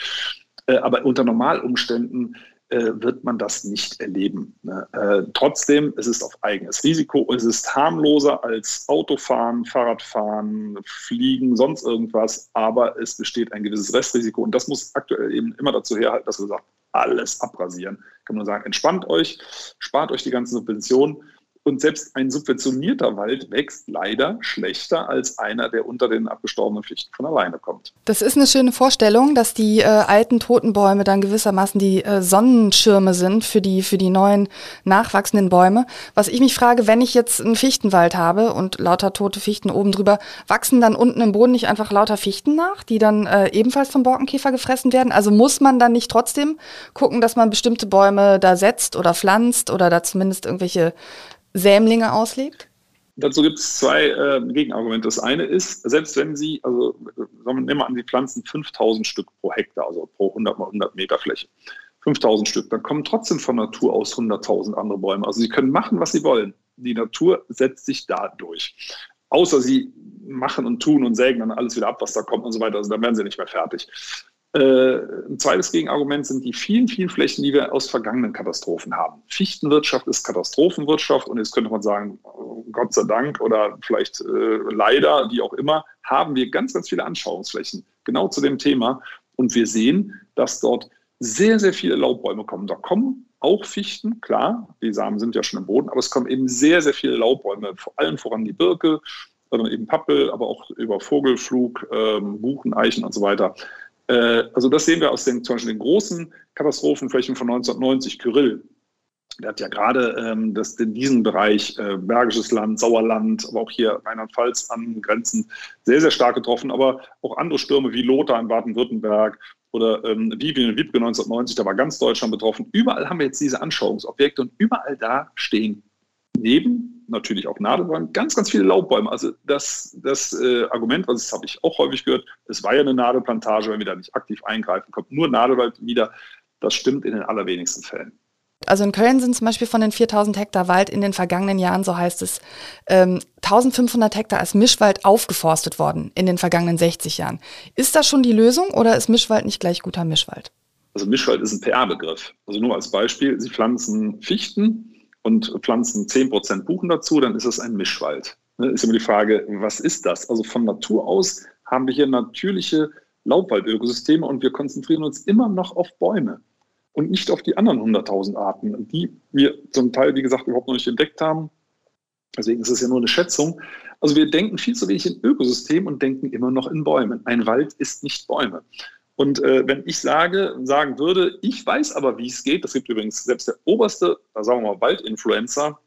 C: Äh, aber unter Normalumständen äh, wird man das nicht erleben. Ne? Äh, trotzdem, es ist auf eigenes Risiko. Es ist harmloser als Autofahren, Fahrradfahren, Fliegen, sonst irgendwas. Aber es besteht ein gewisses Restrisiko. Und das muss aktuell eben immer dazu herhalten, dass wir sagen, alles abrasieren. Kann man sagen, entspannt euch, spart euch die ganzen Subventionen und selbst ein subventionierter Wald wächst leider schlechter als einer, der unter den abgestorbenen Fichten von alleine kommt.
B: Das ist eine schöne Vorstellung, dass die äh, alten toten Bäume dann gewissermaßen die äh, Sonnenschirme sind für die, für die neuen nachwachsenden Bäume. Was ich mich frage, wenn ich jetzt einen Fichtenwald habe und lauter tote Fichten oben drüber, wachsen dann unten im Boden nicht einfach lauter Fichten nach, die dann äh, ebenfalls vom Borkenkäfer gefressen werden? Also muss man dann nicht trotzdem gucken, dass man bestimmte Bäume da setzt oder pflanzt oder da zumindest irgendwelche Sämlinge auslegt?
C: Dazu gibt es zwei äh, Gegenargumente. Das eine ist, selbst wenn Sie, also sagen wir mal an, Sie pflanzen 5000 Stück pro Hektar, also pro 100 mal 100 Meter Fläche. 5000 Stück, dann kommen trotzdem von Natur aus 100.000 andere Bäume. Also Sie können machen, was Sie wollen. Die Natur setzt sich da durch. Außer Sie machen und tun und sägen dann alles wieder ab, was da kommt und so weiter. Also dann werden Sie nicht mehr fertig. Äh, ein zweites Gegenargument sind die vielen, vielen Flächen, die wir aus vergangenen Katastrophen haben. Fichtenwirtschaft ist Katastrophenwirtschaft und jetzt könnte man sagen, Gott sei Dank oder vielleicht äh, leider, wie auch immer, haben wir ganz, ganz viele Anschauungsflächen genau zu dem Thema und wir sehen, dass dort sehr, sehr viele Laubbäume kommen. Da kommen auch Fichten, klar, die Samen sind ja schon im Boden, aber es kommen eben sehr, sehr viele Laubbäume, vor allem voran die Birke, sondern eben Pappel, aber auch über Vogelflug, ähm, Buchen, Eichen und so weiter. Äh, also das sehen wir aus den, zum Beispiel den großen Katastrophenflächen von 1990, Kyrill. Der hat ja gerade ähm, das, in diesem Bereich äh, Bergisches Land, Sauerland, aber auch hier Rheinland-Pfalz an Grenzen sehr, sehr stark getroffen. Aber auch andere Stürme wie Lothar in Baden-Württemberg oder ähm, Vivian in Wiebke 1990, da war ganz Deutschland betroffen. Überall haben wir jetzt diese Anschauungsobjekte und überall da stehen neben natürlich auch Nadelbäumen ganz, ganz viele Laubbäume. Also das, das äh, Argument, was habe ich auch häufig gehört, es war ja eine Nadelplantage, wenn wir da nicht aktiv eingreifen, kommt nur Nadelwald wieder. Das stimmt in den allerwenigsten Fällen.
B: Also in Köln sind zum Beispiel von den 4000 Hektar Wald in den vergangenen Jahren, so heißt es, ähm, 1500 Hektar als Mischwald aufgeforstet worden in den vergangenen 60 Jahren. Ist das schon die Lösung oder ist Mischwald nicht gleich guter Mischwald?
C: Also Mischwald ist ein PR-Begriff. Also nur als Beispiel, Sie pflanzen Fichten, und pflanzen 10% Buchen dazu, dann ist es ein Mischwald. Ne, ist immer die Frage, was ist das? Also von Natur aus haben wir hier natürliche Laubwaldökosysteme und wir konzentrieren uns immer noch auf Bäume und nicht auf die anderen 100.000 Arten, die wir zum Teil, wie gesagt, überhaupt noch nicht entdeckt haben. Deswegen ist es ja nur eine Schätzung. Also wir denken viel zu wenig in Ökosystem und denken immer noch in Bäumen. Ein Wald ist nicht Bäume. Und äh, wenn ich sage, sagen würde, ich weiß aber, wie es geht, das gibt übrigens selbst der oberste, sagen wir mal Waldinfluencer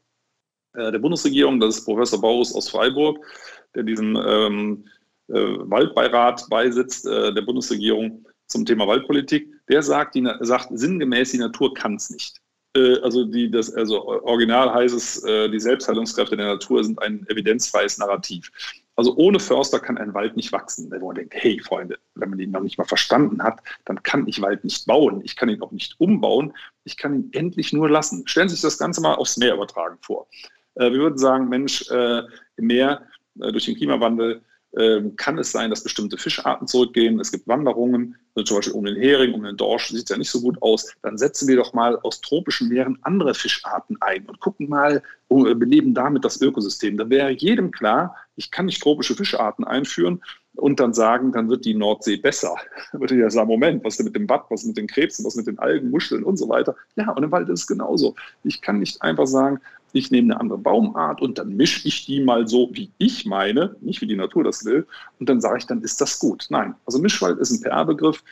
C: äh, der Bundesregierung, das ist Professor Baus aus Freiburg, der diesem ähm, äh, Waldbeirat beisitzt äh, der Bundesregierung zum Thema Waldpolitik, der sagt, die, sagt sinngemäß, die Natur kann es nicht. Äh, also, die, das, also original heißt es, äh, die Selbstheilungskräfte der Natur sind ein evidenzfreies Narrativ. Also ohne Förster kann ein Wald nicht wachsen. Wo man denkt, hey Freunde, wenn man ihn noch nicht mal verstanden hat, dann kann ich Wald nicht bauen. Ich kann ihn auch nicht umbauen. Ich kann ihn endlich nur lassen. Stellen Sie sich das Ganze mal aufs Meer übertragen vor. Äh, wir würden sagen, Mensch, äh, im Meer äh, durch den Klimawandel ähm, kann es sein, dass bestimmte Fischarten zurückgehen. Es gibt Wanderungen, also zum Beispiel um den Hering, um den Dorsch, sieht es ja nicht so gut aus. Dann setzen wir doch mal aus tropischen Meeren andere Fischarten ein und gucken mal, oh, beleben damit das Ökosystem. Dann wäre jedem klar, ich kann nicht tropische Fischarten einführen und dann sagen, dann wird die Nordsee besser. Dann würde ja sagen, Moment, was ist denn mit dem Bad, was ist mit den Krebsen, was ist mit den Algen, Muscheln und so weiter. Ja, und im Wald ist es genauso. Ich kann nicht einfach sagen, ich nehme eine andere Baumart und dann mische ich die mal so, wie ich meine, nicht wie die Natur das will, und dann sage ich, dann ist das gut. Nein, also Mischwald ist ein PR-Begriff.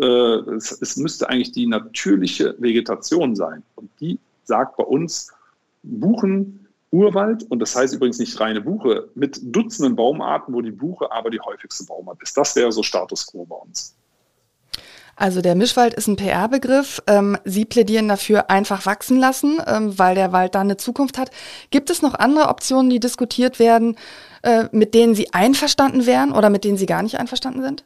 C: Äh, es, es müsste eigentlich die natürliche Vegetation sein. Und die sagt bei uns Buchen, Urwald, und das heißt übrigens nicht reine Buche, mit Dutzenden Baumarten, wo die Buche aber die häufigste Baumart ist. Das wäre so Status quo bei uns.
B: Also der Mischwald ist ein PR-Begriff. Ähm, Sie plädieren dafür einfach wachsen lassen, ähm, weil der Wald dann eine Zukunft hat. Gibt es noch andere Optionen, die diskutiert werden, äh, mit denen Sie einverstanden wären oder mit denen Sie gar nicht einverstanden sind?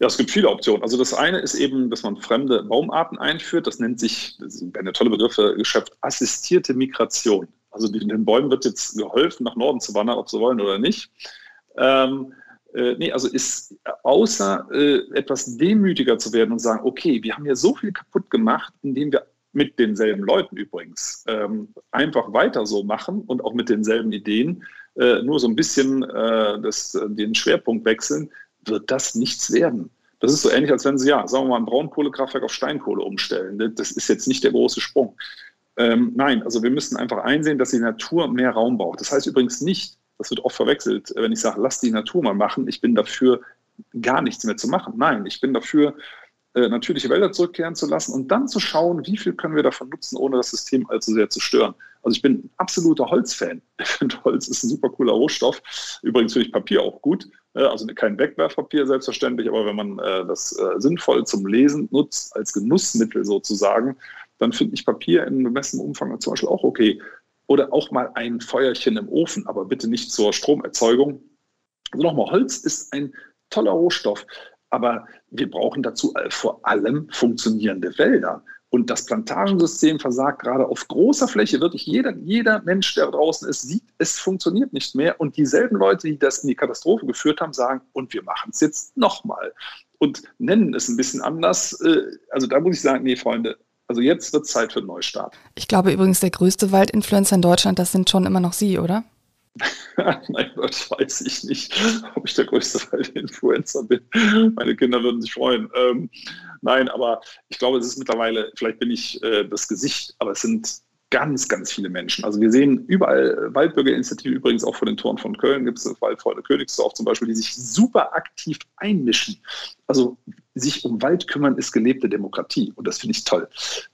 C: Ja, es gibt viele Optionen. Also das eine ist eben, dass man fremde Baumarten einführt. Das nennt sich, das ist eine tolle Begriffe geschöpft, assistierte Migration. Also den Bäumen wird jetzt geholfen, nach Norden zu wandern, ob sie wollen oder nicht. Ähm, äh, nee, also ist außer äh, etwas demütiger zu werden und sagen, okay, wir haben ja so viel kaputt gemacht, indem wir mit denselben Leuten übrigens ähm, einfach weiter so machen und auch mit denselben Ideen, äh, nur so ein bisschen äh, das, den Schwerpunkt wechseln, wird das nichts werden. Das ist so ähnlich, als wenn Sie, ja, sagen wir mal, ein Braunkohlekraftwerk auf Steinkohle umstellen. Das ist jetzt nicht der große Sprung. Ähm, nein, also wir müssen einfach einsehen, dass die Natur mehr Raum braucht. Das heißt übrigens nicht, das wird oft verwechselt, wenn ich sage, lass die Natur mal machen, ich bin dafür, gar nichts mehr zu machen. Nein, ich bin dafür, äh, natürliche Wälder zurückkehren zu lassen und dann zu schauen, wie viel können wir davon nutzen, ohne das System allzu sehr zu stören. Also ich bin ein absoluter Holzfan. Ich finde, Holz ist ein super cooler Rohstoff. Übrigens finde ich Papier auch gut. Äh, also kein Wegwerfpapier selbstverständlich, aber wenn man äh, das sinnvoll zum Lesen nutzt, als Genussmittel sozusagen, dann finde ich Papier in bemessenem Umfang zum Beispiel auch okay oder auch mal ein Feuerchen im Ofen, aber bitte nicht zur Stromerzeugung. Also nochmal, Holz ist ein toller Rohstoff, aber wir brauchen dazu vor allem funktionierende Wälder. Und das Plantagensystem versagt gerade auf großer Fläche. Wirklich jeder, jeder Mensch, der draußen ist, sieht, es funktioniert nicht mehr. Und dieselben Leute, die das in die Katastrophe geführt haben, sagen, und wir machen es jetzt nochmal. Und nennen es ein bisschen anders. Äh, also da muss ich sagen, nee, Freunde, also jetzt wird Zeit für einen Neustart.
B: Ich glaube übrigens, der größte Waldinfluencer in Deutschland, das sind schon immer noch Sie, oder?
C: Nein, das weiß ich nicht, ob ich der größte Waldinfluencer bin. Meine Kinder würden sich freuen. Ähm, nein, aber ich glaube, es ist mittlerweile, vielleicht bin ich äh, das Gesicht, aber es sind ganz, ganz viele Menschen. Also wir sehen überall Waldbürgerinitiativen, übrigens auch vor den Toren von Köln gibt es Waldfreunde Königsdorf zum Beispiel, die sich super aktiv einmischen. Also sich um Wald kümmern ist gelebte Demokratie und das finde ich toll.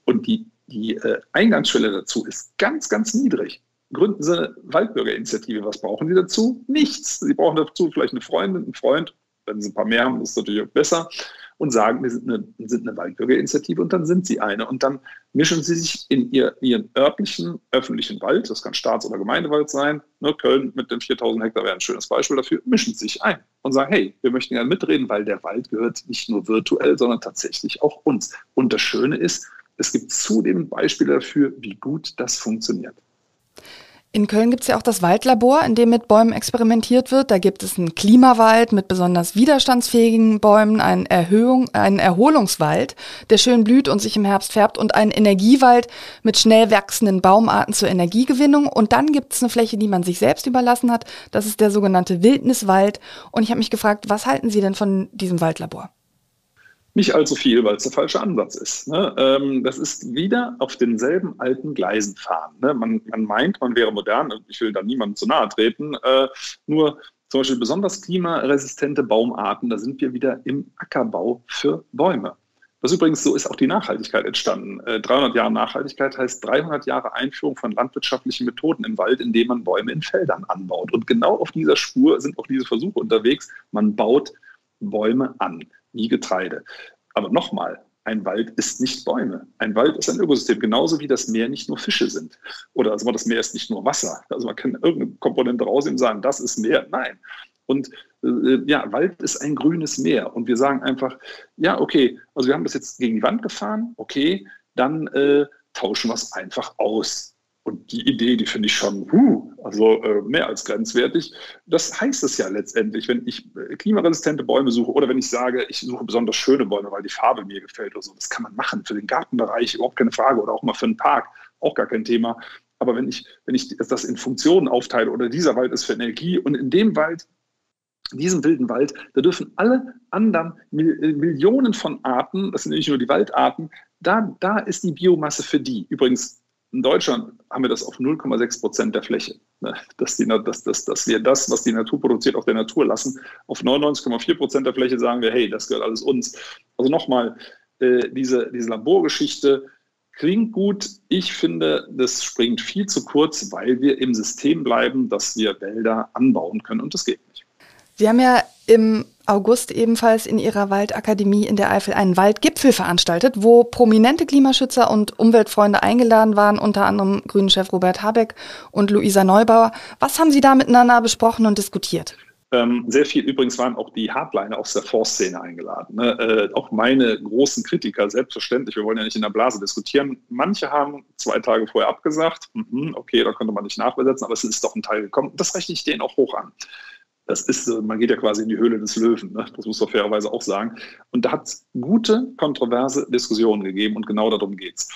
C: Und die, die äh, Eingangsschwelle dazu ist ganz, ganz niedrig. Gründen Sie eine Waldbürgerinitiative. Was brauchen Sie dazu? Nichts. Sie brauchen dazu vielleicht eine Freundin, einen Freund. Wenn Sie ein paar mehr haben, ist es natürlich auch besser und sagen, wir sind eine, sind eine Waldbürgerinitiative und dann sind sie eine. Und dann mischen sie sich in ihr, ihren örtlichen, öffentlichen Wald, das kann Staats- oder Gemeindewald sein, ne, Köln mit den 4000 Hektar wäre ein schönes Beispiel dafür, mischen sich ein und sagen, hey, wir möchten gerne mitreden, weil der Wald gehört nicht nur virtuell, sondern tatsächlich auch uns. Und das Schöne ist, es gibt zudem Beispiele dafür, wie gut das funktioniert.
B: In Köln gibt es ja auch das Waldlabor, in dem mit Bäumen experimentiert wird. Da gibt es einen Klimawald mit besonders widerstandsfähigen Bäumen, einen, Erhöhung, einen Erholungswald, der schön blüht und sich im Herbst färbt und einen Energiewald mit schnell wachsenden Baumarten zur Energiegewinnung. Und dann gibt es eine Fläche, die man sich selbst überlassen hat. Das ist der sogenannte Wildniswald. Und ich habe mich gefragt, was halten Sie denn von diesem Waldlabor?
C: Nicht allzu viel, weil es der falsche Ansatz ist. Ne? Ähm, das ist wieder auf denselben alten Gleisen fahren. Ne? Man, man, meint, man wäre modern, ich will da niemandem zu nahe treten, äh, nur zum Beispiel besonders klimaresistente Baumarten, da sind wir wieder im Ackerbau für Bäume. Das übrigens so ist auch die Nachhaltigkeit entstanden. 300 äh, Jahre Nachhaltigkeit heißt 300 Jahre Einführung von landwirtschaftlichen Methoden im Wald, indem man Bäume in Feldern anbaut. Und genau auf dieser Spur sind auch diese Versuche unterwegs. Man baut Bäume an wie Getreide. Aber nochmal, ein Wald ist nicht Bäume. Ein Wald ist ein Ökosystem, genauso wie das Meer nicht nur Fische sind. Oder also das Meer ist nicht nur Wasser. Also man kann irgendeine Komponente rausnehmen und sagen, das ist Meer. Nein. Und äh, ja, Wald ist ein grünes Meer. Und wir sagen einfach, ja, okay, also wir haben das jetzt gegen die Wand gefahren, okay, dann äh, tauschen wir es einfach aus. Und die Idee, die finde ich schon, huh, also äh, mehr als grenzwertig. Das heißt es ja letztendlich, wenn ich äh, klimaresistente Bäume suche oder wenn ich sage, ich suche besonders schöne Bäume, weil die Farbe mir gefällt oder so. Das kann man machen für den Gartenbereich, überhaupt keine Frage, oder auch mal für einen Park, auch gar kein Thema. Aber wenn ich, wenn ich das in Funktionen aufteile oder dieser Wald ist für Energie und in dem Wald in diesem wilden Wald, da dürfen alle anderen äh, Millionen von Arten, das sind nicht nur die Waldarten, da, da ist die Biomasse für die. Übrigens, in Deutschland haben wir das auf 0,6 Prozent der Fläche, ne? dass, die, dass, dass, dass wir das, was die Natur produziert, auf der Natur lassen. Auf 99,4 Prozent der Fläche sagen wir, hey, das gehört alles uns. Also nochmal, äh, diese, diese Laborgeschichte klingt gut. Ich finde, das springt viel zu kurz, weil wir im System bleiben, dass wir Wälder anbauen können und das geht nicht.
B: Sie haben ja im August ebenfalls in ihrer Waldakademie in der Eifel einen Waldgipfel veranstaltet, wo prominente Klimaschützer und Umweltfreunde eingeladen waren, unter anderem Grünen-Chef Robert Habeck und Luisa Neubauer. Was haben Sie da miteinander besprochen und diskutiert?
C: Ähm, sehr viel, übrigens waren auch die Hardliner aus der Forstszene eingeladen. Ne? Äh, auch meine großen Kritiker, selbstverständlich, wir wollen ja nicht in der Blase diskutieren. Manche haben zwei Tage vorher abgesagt, mhm, okay, da konnte man nicht nachbesetzen, aber es ist doch ein Teil gekommen. Das rechne ich denen auch hoch an das ist, man geht ja quasi in die Höhle des Löwen, ne? das muss man fairerweise auch sagen. Und da hat es gute, kontroverse Diskussionen gegeben und genau darum geht es.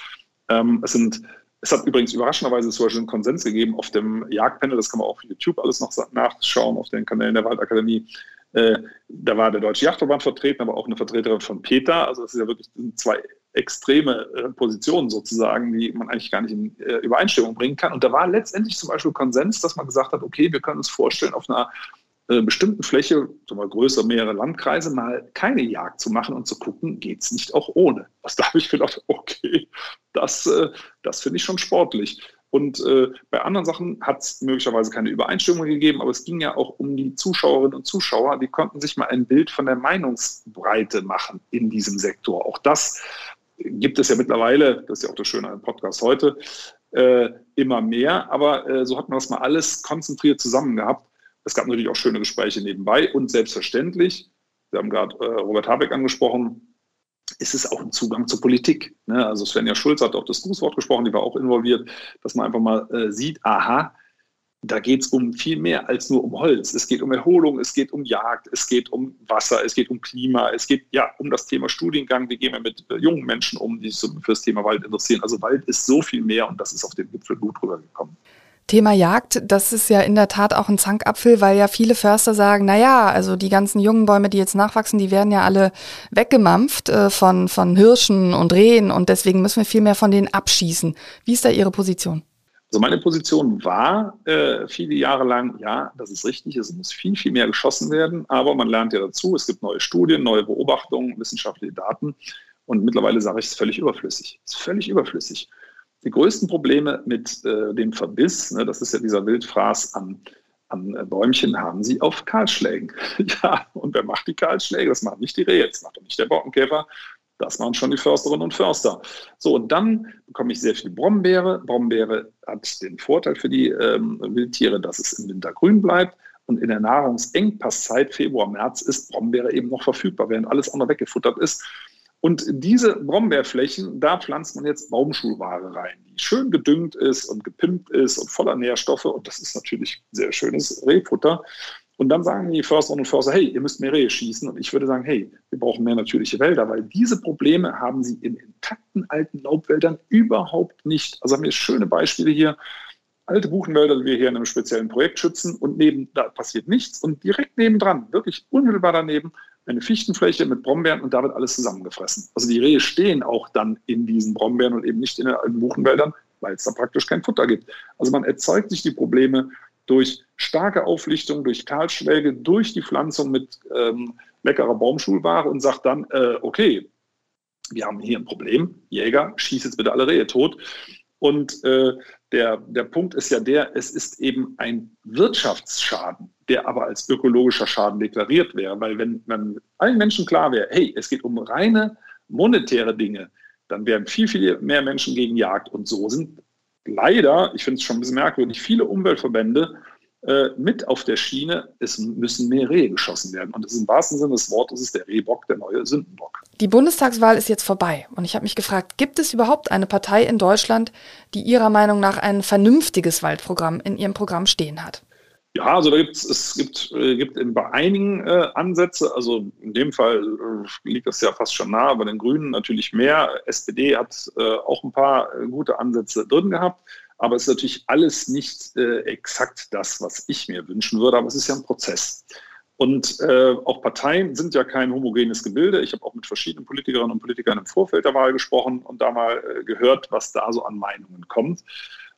C: Ähm, es sind es hat übrigens überraschenderweise zum Beispiel einen Konsens gegeben auf dem Jagdpanel, das kann man auf YouTube alles noch nachschauen, auf den Kanälen der Waldakademie. Äh, da war der Deutsche Yachtverband vertreten, aber auch eine Vertreterin von PETA. Also das ist ja wirklich zwei extreme äh, Positionen sozusagen, die man eigentlich gar nicht in äh, Übereinstimmung bringen kann. Und da war letztendlich zum Beispiel Konsens, dass man gesagt hat, okay, wir können uns vorstellen, auf einer äh, bestimmten Fläche, sagen wir größer, mehrere Landkreise, mal keine Jagd zu machen und zu gucken, geht es nicht auch ohne. Was da habe ich gedacht, okay, das, äh, das finde ich schon sportlich. Und äh, bei anderen Sachen hat es möglicherweise keine Übereinstimmung gegeben, aber es ging ja auch um die Zuschauerinnen und Zuschauer, die konnten sich mal ein Bild von der Meinungsbreite machen in diesem Sektor. Auch das gibt es ja mittlerweile, das ist ja auch das Schöne am Podcast heute, äh, immer mehr, aber äh, so hat man das mal alles konzentriert zusammen gehabt. Es gab natürlich auch schöne Gespräche nebenbei und selbstverständlich, wir haben gerade äh, Robert Habeck angesprochen, ist es auch ein Zugang zur Politik. Ne? Also Svenja Schulz hat auch das Grußwort gesprochen, die war auch involviert, dass man einfach mal äh, sieht, aha, da geht es um viel mehr als nur um Holz. Es geht um Erholung, es geht um Jagd, es geht um Wasser, es geht um Klima, es geht ja um das Thema Studiengang. Wie gehen wir mit äh, jungen Menschen um, die sich für das Thema Wald interessieren? Also Wald ist so viel mehr und das ist auf dem Gipfel gut rübergekommen.
B: Thema Jagd, das ist ja in der Tat auch ein Zankapfel, weil ja viele Förster sagen, na ja, also die ganzen jungen Bäume, die jetzt nachwachsen, die werden ja alle weggemampft äh, von, von Hirschen und Rehen und deswegen müssen wir viel mehr von denen abschießen. Wie ist da Ihre Position?
C: Also meine Position war äh, viele Jahre lang, ja, das ist richtig, es muss viel, viel mehr geschossen werden, aber man lernt ja dazu, es gibt neue Studien, neue Beobachtungen, wissenschaftliche Daten und mittlerweile sage ich, es ist völlig überflüssig. Es ist völlig überflüssig. Die größten Probleme mit äh, dem Verbiss, ne, das ist ja dieser Wildfraß an, an äh, Bäumchen, haben sie auf Kahlschlägen. ja, und wer macht die Kahlschläge? Das macht nicht die Rehe, das macht doch nicht der Borkenkäfer, das machen schon die Försterinnen und Förster. So, und dann bekomme ich sehr viel Brombeere. Brombeere hat den Vorteil für die ähm, Wildtiere, dass es im Winter grün bleibt. Und in der Nahrungsengpasszeit, Februar, März, ist Brombeere eben noch verfügbar, während alles andere weggefuttert ist. Und diese Brombeerflächen, da pflanzt man jetzt Baumschulware rein, die schön gedüngt ist und gepimpt ist und voller Nährstoffe. Und das ist natürlich sehr schönes Rehfutter. Und dann sagen die Försterinnen und Förster, hey, ihr müsst mehr Rehe schießen. Und ich würde sagen, hey, wir brauchen mehr natürliche Wälder, weil diese Probleme haben sie in intakten alten Laubwäldern überhaupt nicht. Also haben wir schöne Beispiele hier. Alte Buchenwälder, die wir hier in einem speziellen Projekt schützen und neben, da passiert nichts. Und direkt nebendran, wirklich unmittelbar daneben, eine Fichtenfläche mit Brombeeren und da wird alles zusammengefressen. Also die Rehe stehen auch dann in diesen Brombeeren und eben nicht in den alten Buchenwäldern, weil es da praktisch kein Futter gibt. Also man erzeugt sich die Probleme durch starke Auflichtung, durch Kahlschläge, durch die Pflanzung mit ähm, leckerer Baumschulware und sagt dann, äh, okay, wir haben hier ein Problem, Jäger, schieß jetzt bitte alle Rehe tot. Und äh, der, der Punkt ist ja der, es ist eben ein Wirtschaftsschaden, der aber als ökologischer Schaden deklariert wäre. Weil wenn man allen Menschen klar wäre, hey, es geht um reine monetäre Dinge, dann wären viel, viel mehr Menschen gegen Jagd. Und so sind leider, ich finde es schon ein bisschen merkwürdig, viele Umweltverbände äh, mit auf der Schiene, es müssen mehr Rehe geschossen werden. Und das ist im wahrsten Sinne des Wortes ist der Rehbock der neue Sündenbock.
B: Die Bundestagswahl ist jetzt vorbei. Und ich habe mich gefragt, gibt es überhaupt eine Partei in Deutschland, die Ihrer Meinung nach ein vernünftiges Waldprogramm in ihrem Programm stehen hat?
C: Ja, also da gibt's, es gibt, äh, gibt bei einigen äh, Ansätze, also in dem Fall äh, liegt das ja fast schon nah, bei den Grünen natürlich mehr. SPD hat äh, auch ein paar äh, gute Ansätze drin gehabt. Aber es ist natürlich alles nicht äh, exakt das, was ich mir wünschen würde, aber es ist ja ein Prozess. Und äh, auch Parteien sind ja kein homogenes Gebilde. Ich habe auch mit verschiedenen Politikerinnen und Politikern im Vorfeld der Wahl gesprochen und da mal äh, gehört, was da so an Meinungen kommt.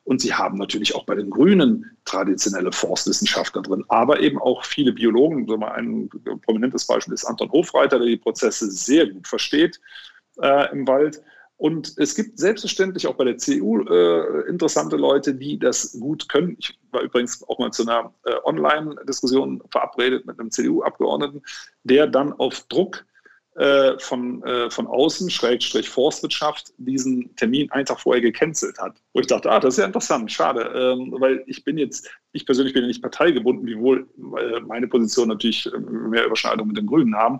C: Und sie haben natürlich auch bei den Grünen traditionelle Forstwissenschaftler drin, aber eben auch viele Biologen. So mal ein prominentes Beispiel ist Anton Hofreiter, der die Prozesse sehr gut versteht äh, im Wald. Und es gibt selbstverständlich auch bei der CDU äh, interessante Leute, die das gut können. Ich war übrigens auch mal zu einer äh, Online-Diskussion verabredet mit einem CDU-Abgeordneten, der dann auf Druck äh, von, äh, von außen, Schrägstrich Forstwirtschaft, diesen Termin einen Tag vorher gecancelt hat. Wo ich dachte, ah, das ist ja interessant, schade, ähm, weil ich bin jetzt, ich persönlich bin ja nicht parteigebunden, wiewohl meine Position natürlich äh, mehr Überschneidung mit den Grünen haben.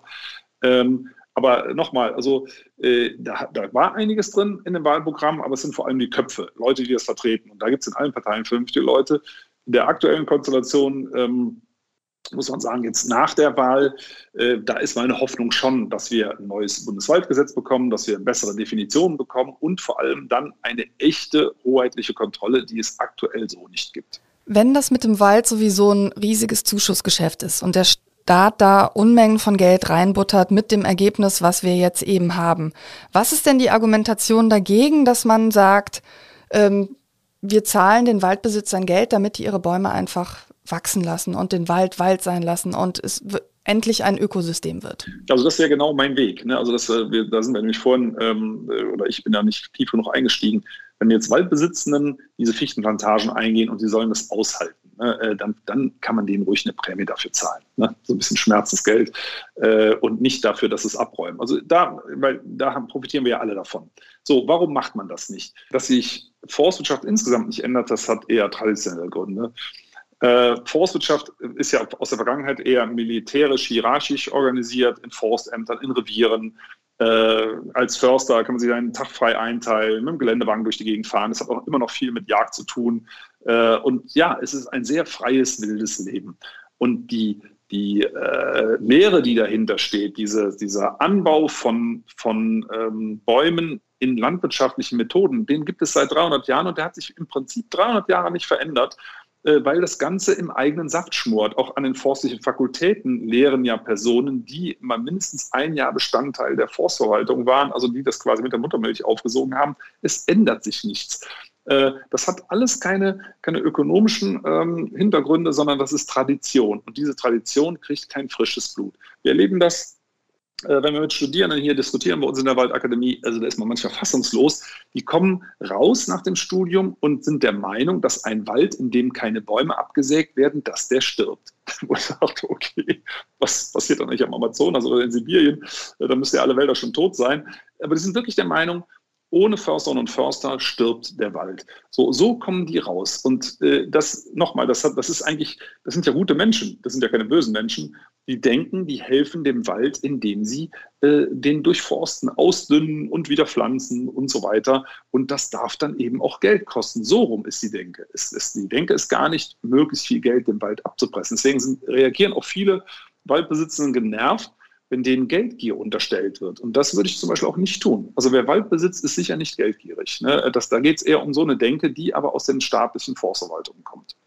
C: Ähm, aber nochmal, also äh, da, da, war einiges drin in dem Wahlprogramm, aber es sind vor allem die Köpfe, Leute, die das vertreten. Und da gibt es in allen Parteien vernünftige Leute. In der aktuellen Konstellation ähm, muss man sagen, jetzt nach der Wahl, äh, da ist meine Hoffnung schon, dass wir ein neues Bundeswaldgesetz bekommen, dass wir bessere Definitionen bekommen und vor allem dann eine echte hoheitliche Kontrolle, die es aktuell so nicht gibt.
B: Wenn das mit dem Wald sowieso ein riesiges Zuschussgeschäft ist und der Staat da Unmengen von Geld reinbuttert mit dem Ergebnis, was wir jetzt eben haben. Was ist denn die Argumentation dagegen, dass man sagt, ähm, wir zahlen den Waldbesitzern Geld, damit die ihre Bäume einfach wachsen lassen und den Wald Wald sein lassen und es endlich ein Ökosystem wird.
C: Also das wäre genau mein Weg. Ne? Also das, äh, wir, da sind wir nämlich vorhin, ähm, äh, oder ich bin da nicht tief genug eingestiegen, wenn jetzt Waldbesitzenden diese Fichtenplantagen eingehen und sie sollen das aushalten, ne, äh, dann, dann kann man denen ruhig eine Prämie dafür zahlen. Ne? So ein bisschen Schmerzensgeld äh, und nicht dafür, dass es abräumen. Also da, weil da profitieren wir ja alle davon. So, warum macht man das nicht? Dass sich Forstwirtschaft insgesamt nicht ändert, das hat eher traditionelle Gründe. Äh, Forstwirtschaft ist ja aus der Vergangenheit eher militärisch, hierarchisch organisiert, in Forstämtern, in Revieren. Äh, als Förster kann man sich einen Tag frei einteilen, mit dem Geländewagen durch die Gegend fahren. Das hat auch immer noch viel mit Jagd zu tun. Äh, und ja, es ist ein sehr freies, wildes Leben. Und die, die äh, Lehre, die dahinter steht, diese, dieser Anbau von, von ähm, Bäumen in landwirtschaftlichen Methoden, den gibt es seit 300 Jahren und der hat sich im Prinzip 300 Jahre nicht verändert. Äh, weil das Ganze im eigenen Saft schmort. Auch an den forstlichen Fakultäten lehren ja Personen, die mal mindestens ein Jahr Bestandteil der Forstverwaltung waren, also die das quasi mit der Muttermilch aufgesogen haben. Es ändert sich nichts. Äh, das hat alles keine, keine ökonomischen ähm, Hintergründe, sondern das ist Tradition. Und diese Tradition kriegt kein frisches Blut. Wir erleben das äh, wenn wir mit Studierenden hier diskutieren bei uns in der Waldakademie, also da ist man manchmal fassungslos, die kommen raus nach dem Studium und sind der Meinung, dass ein Wald, in dem keine Bäume abgesägt werden, dass der stirbt. Wo ich dachte, okay, was passiert dann nicht am Amazonas oder in Sibirien? Äh, da müsste ja alle Wälder schon tot sein. Aber die sind wirklich der Meinung, ohne Försterinnen und Förster stirbt der Wald. So, so kommen die raus. Und äh, das nochmal, das, das ist eigentlich, das sind ja gute Menschen, das sind ja keine bösen Menschen. Die denken, die helfen dem Wald, indem sie äh, den durchforsten, ausdünnen und wieder pflanzen und so weiter. Und das darf dann eben auch Geld kosten. So rum ist die Denke. Es, es, die Denke ist gar nicht, möglichst viel Geld dem Wald abzupressen. Deswegen sind, reagieren auch viele Waldbesitzenden genervt, wenn denen Geldgier unterstellt wird. Und das würde ich zum Beispiel auch nicht tun. Also wer Wald besitzt, ist sicher nicht geldgierig. Ne? Das, da geht es eher um so eine Denke, die aber aus den staatlichen Forstverwaltungen kommt.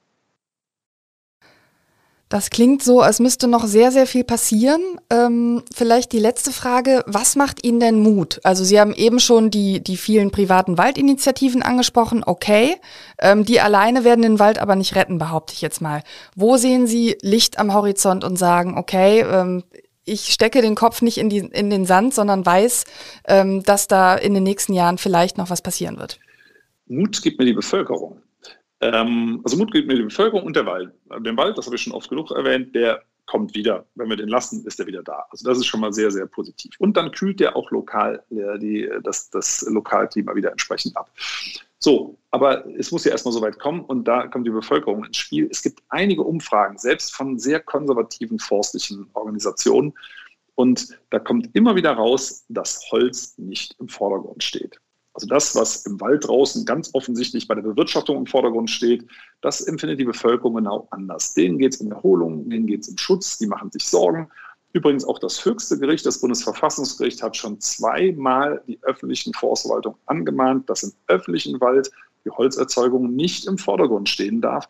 B: Das klingt so, als müsste noch sehr, sehr viel passieren. Ähm, vielleicht die letzte Frage, was macht Ihnen denn Mut? Also Sie haben eben schon die, die vielen privaten Waldinitiativen angesprochen, okay. Ähm, die alleine werden den Wald aber nicht retten, behaupte ich jetzt mal. Wo sehen Sie Licht am Horizont und sagen, okay, ähm, ich stecke den Kopf nicht in, die, in den Sand, sondern weiß, ähm, dass da in den nächsten Jahren vielleicht noch was passieren wird.
C: Mut gibt mir die Bevölkerung. Ähm, also Mut gibt mir die Bevölkerung und der Wald. Den Wald, das habe ich schon oft genug erwähnt, der kommt wieder. Wenn wir den lassen, ist er wieder da. Also das ist schon mal sehr, sehr positiv. Und dann kühlt der auch lokal die, das, das Lokalklima wieder entsprechend ab. So, aber es muss ja erstmal so weit kommen und da kommt die Bevölkerung ins Spiel. Es gibt einige Umfragen, selbst von sehr konservativen forstlichen Organisationen. Und da kommt immer wieder raus, dass Holz nicht im Vordergrund steht. Also das, was im Wald draußen ganz offensichtlich bei der Bewirtschaftung im Vordergrund steht, das empfindet die Bevölkerung genau anders. Denen geht es um Erholung, denen geht es um Schutz, die machen sich Sorgen. Übrigens auch das höchste Gericht, das Bundesverfassungsgericht, hat schon zweimal die öffentlichen Forstverwaltung angemahnt, dass im öffentlichen Wald die Holzerzeugung nicht im Vordergrund stehen darf.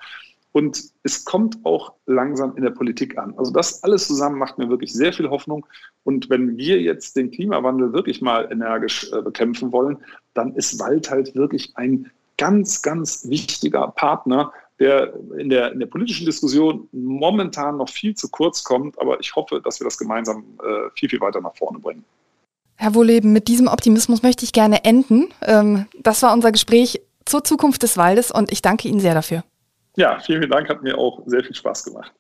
C: Und es kommt auch langsam in der Politik an. Also das alles zusammen macht mir wirklich sehr viel Hoffnung. Und wenn wir jetzt den Klimawandel wirklich mal energisch äh, bekämpfen wollen, dann ist Wald halt wirklich ein ganz, ganz wichtiger Partner, der in der, in der politischen Diskussion momentan noch viel zu kurz kommt. Aber ich hoffe, dass wir das gemeinsam äh, viel, viel weiter nach vorne bringen.
B: Herr Wohleben, mit diesem Optimismus möchte ich gerne enden. Ähm, das war unser Gespräch zur Zukunft des Waldes und ich danke Ihnen sehr dafür.
C: Ja, vielen, vielen Dank, hat mir auch sehr viel Spaß gemacht.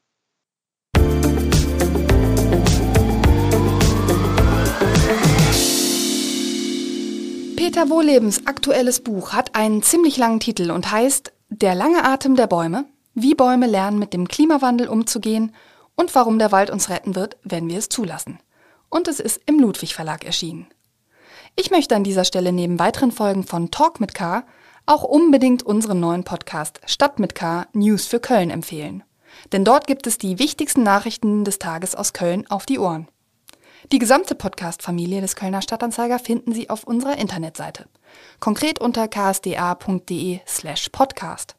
B: Peter Wohlebens aktuelles Buch hat einen ziemlich langen Titel und heißt Der lange Atem der Bäume, wie Bäume lernen, mit dem Klimawandel umzugehen und warum der Wald uns retten wird, wenn wir es zulassen. Und es ist im Ludwig Verlag erschienen. Ich möchte an dieser Stelle neben weiteren Folgen von Talk mit K auch unbedingt unseren neuen Podcast Stadt mit K News für Köln empfehlen. Denn dort gibt es die wichtigsten Nachrichten des Tages aus Köln auf die Ohren. Die gesamte Podcast-Familie des Kölner Stadtanzeiger finden Sie auf unserer Internetseite. Konkret unter ksda.de slash podcast.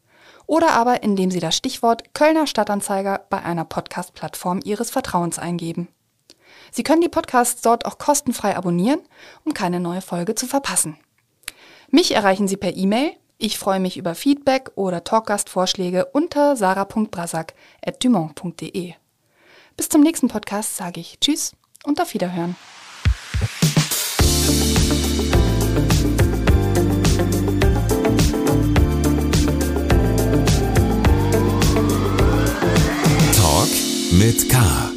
B: Oder aber indem Sie das Stichwort Kölner Stadtanzeiger bei einer Podcast-Plattform Ihres Vertrauens eingeben. Sie können die Podcasts dort auch kostenfrei abonnieren, um keine neue Folge zu verpassen. Mich erreichen Sie per E-Mail. Ich freue mich über Feedback oder Talkgastvorschläge unter sarah.brasak.dumont.de. Bis zum nächsten Podcast sage ich Tschüss und auf Wiederhören.
A: Talk mit K.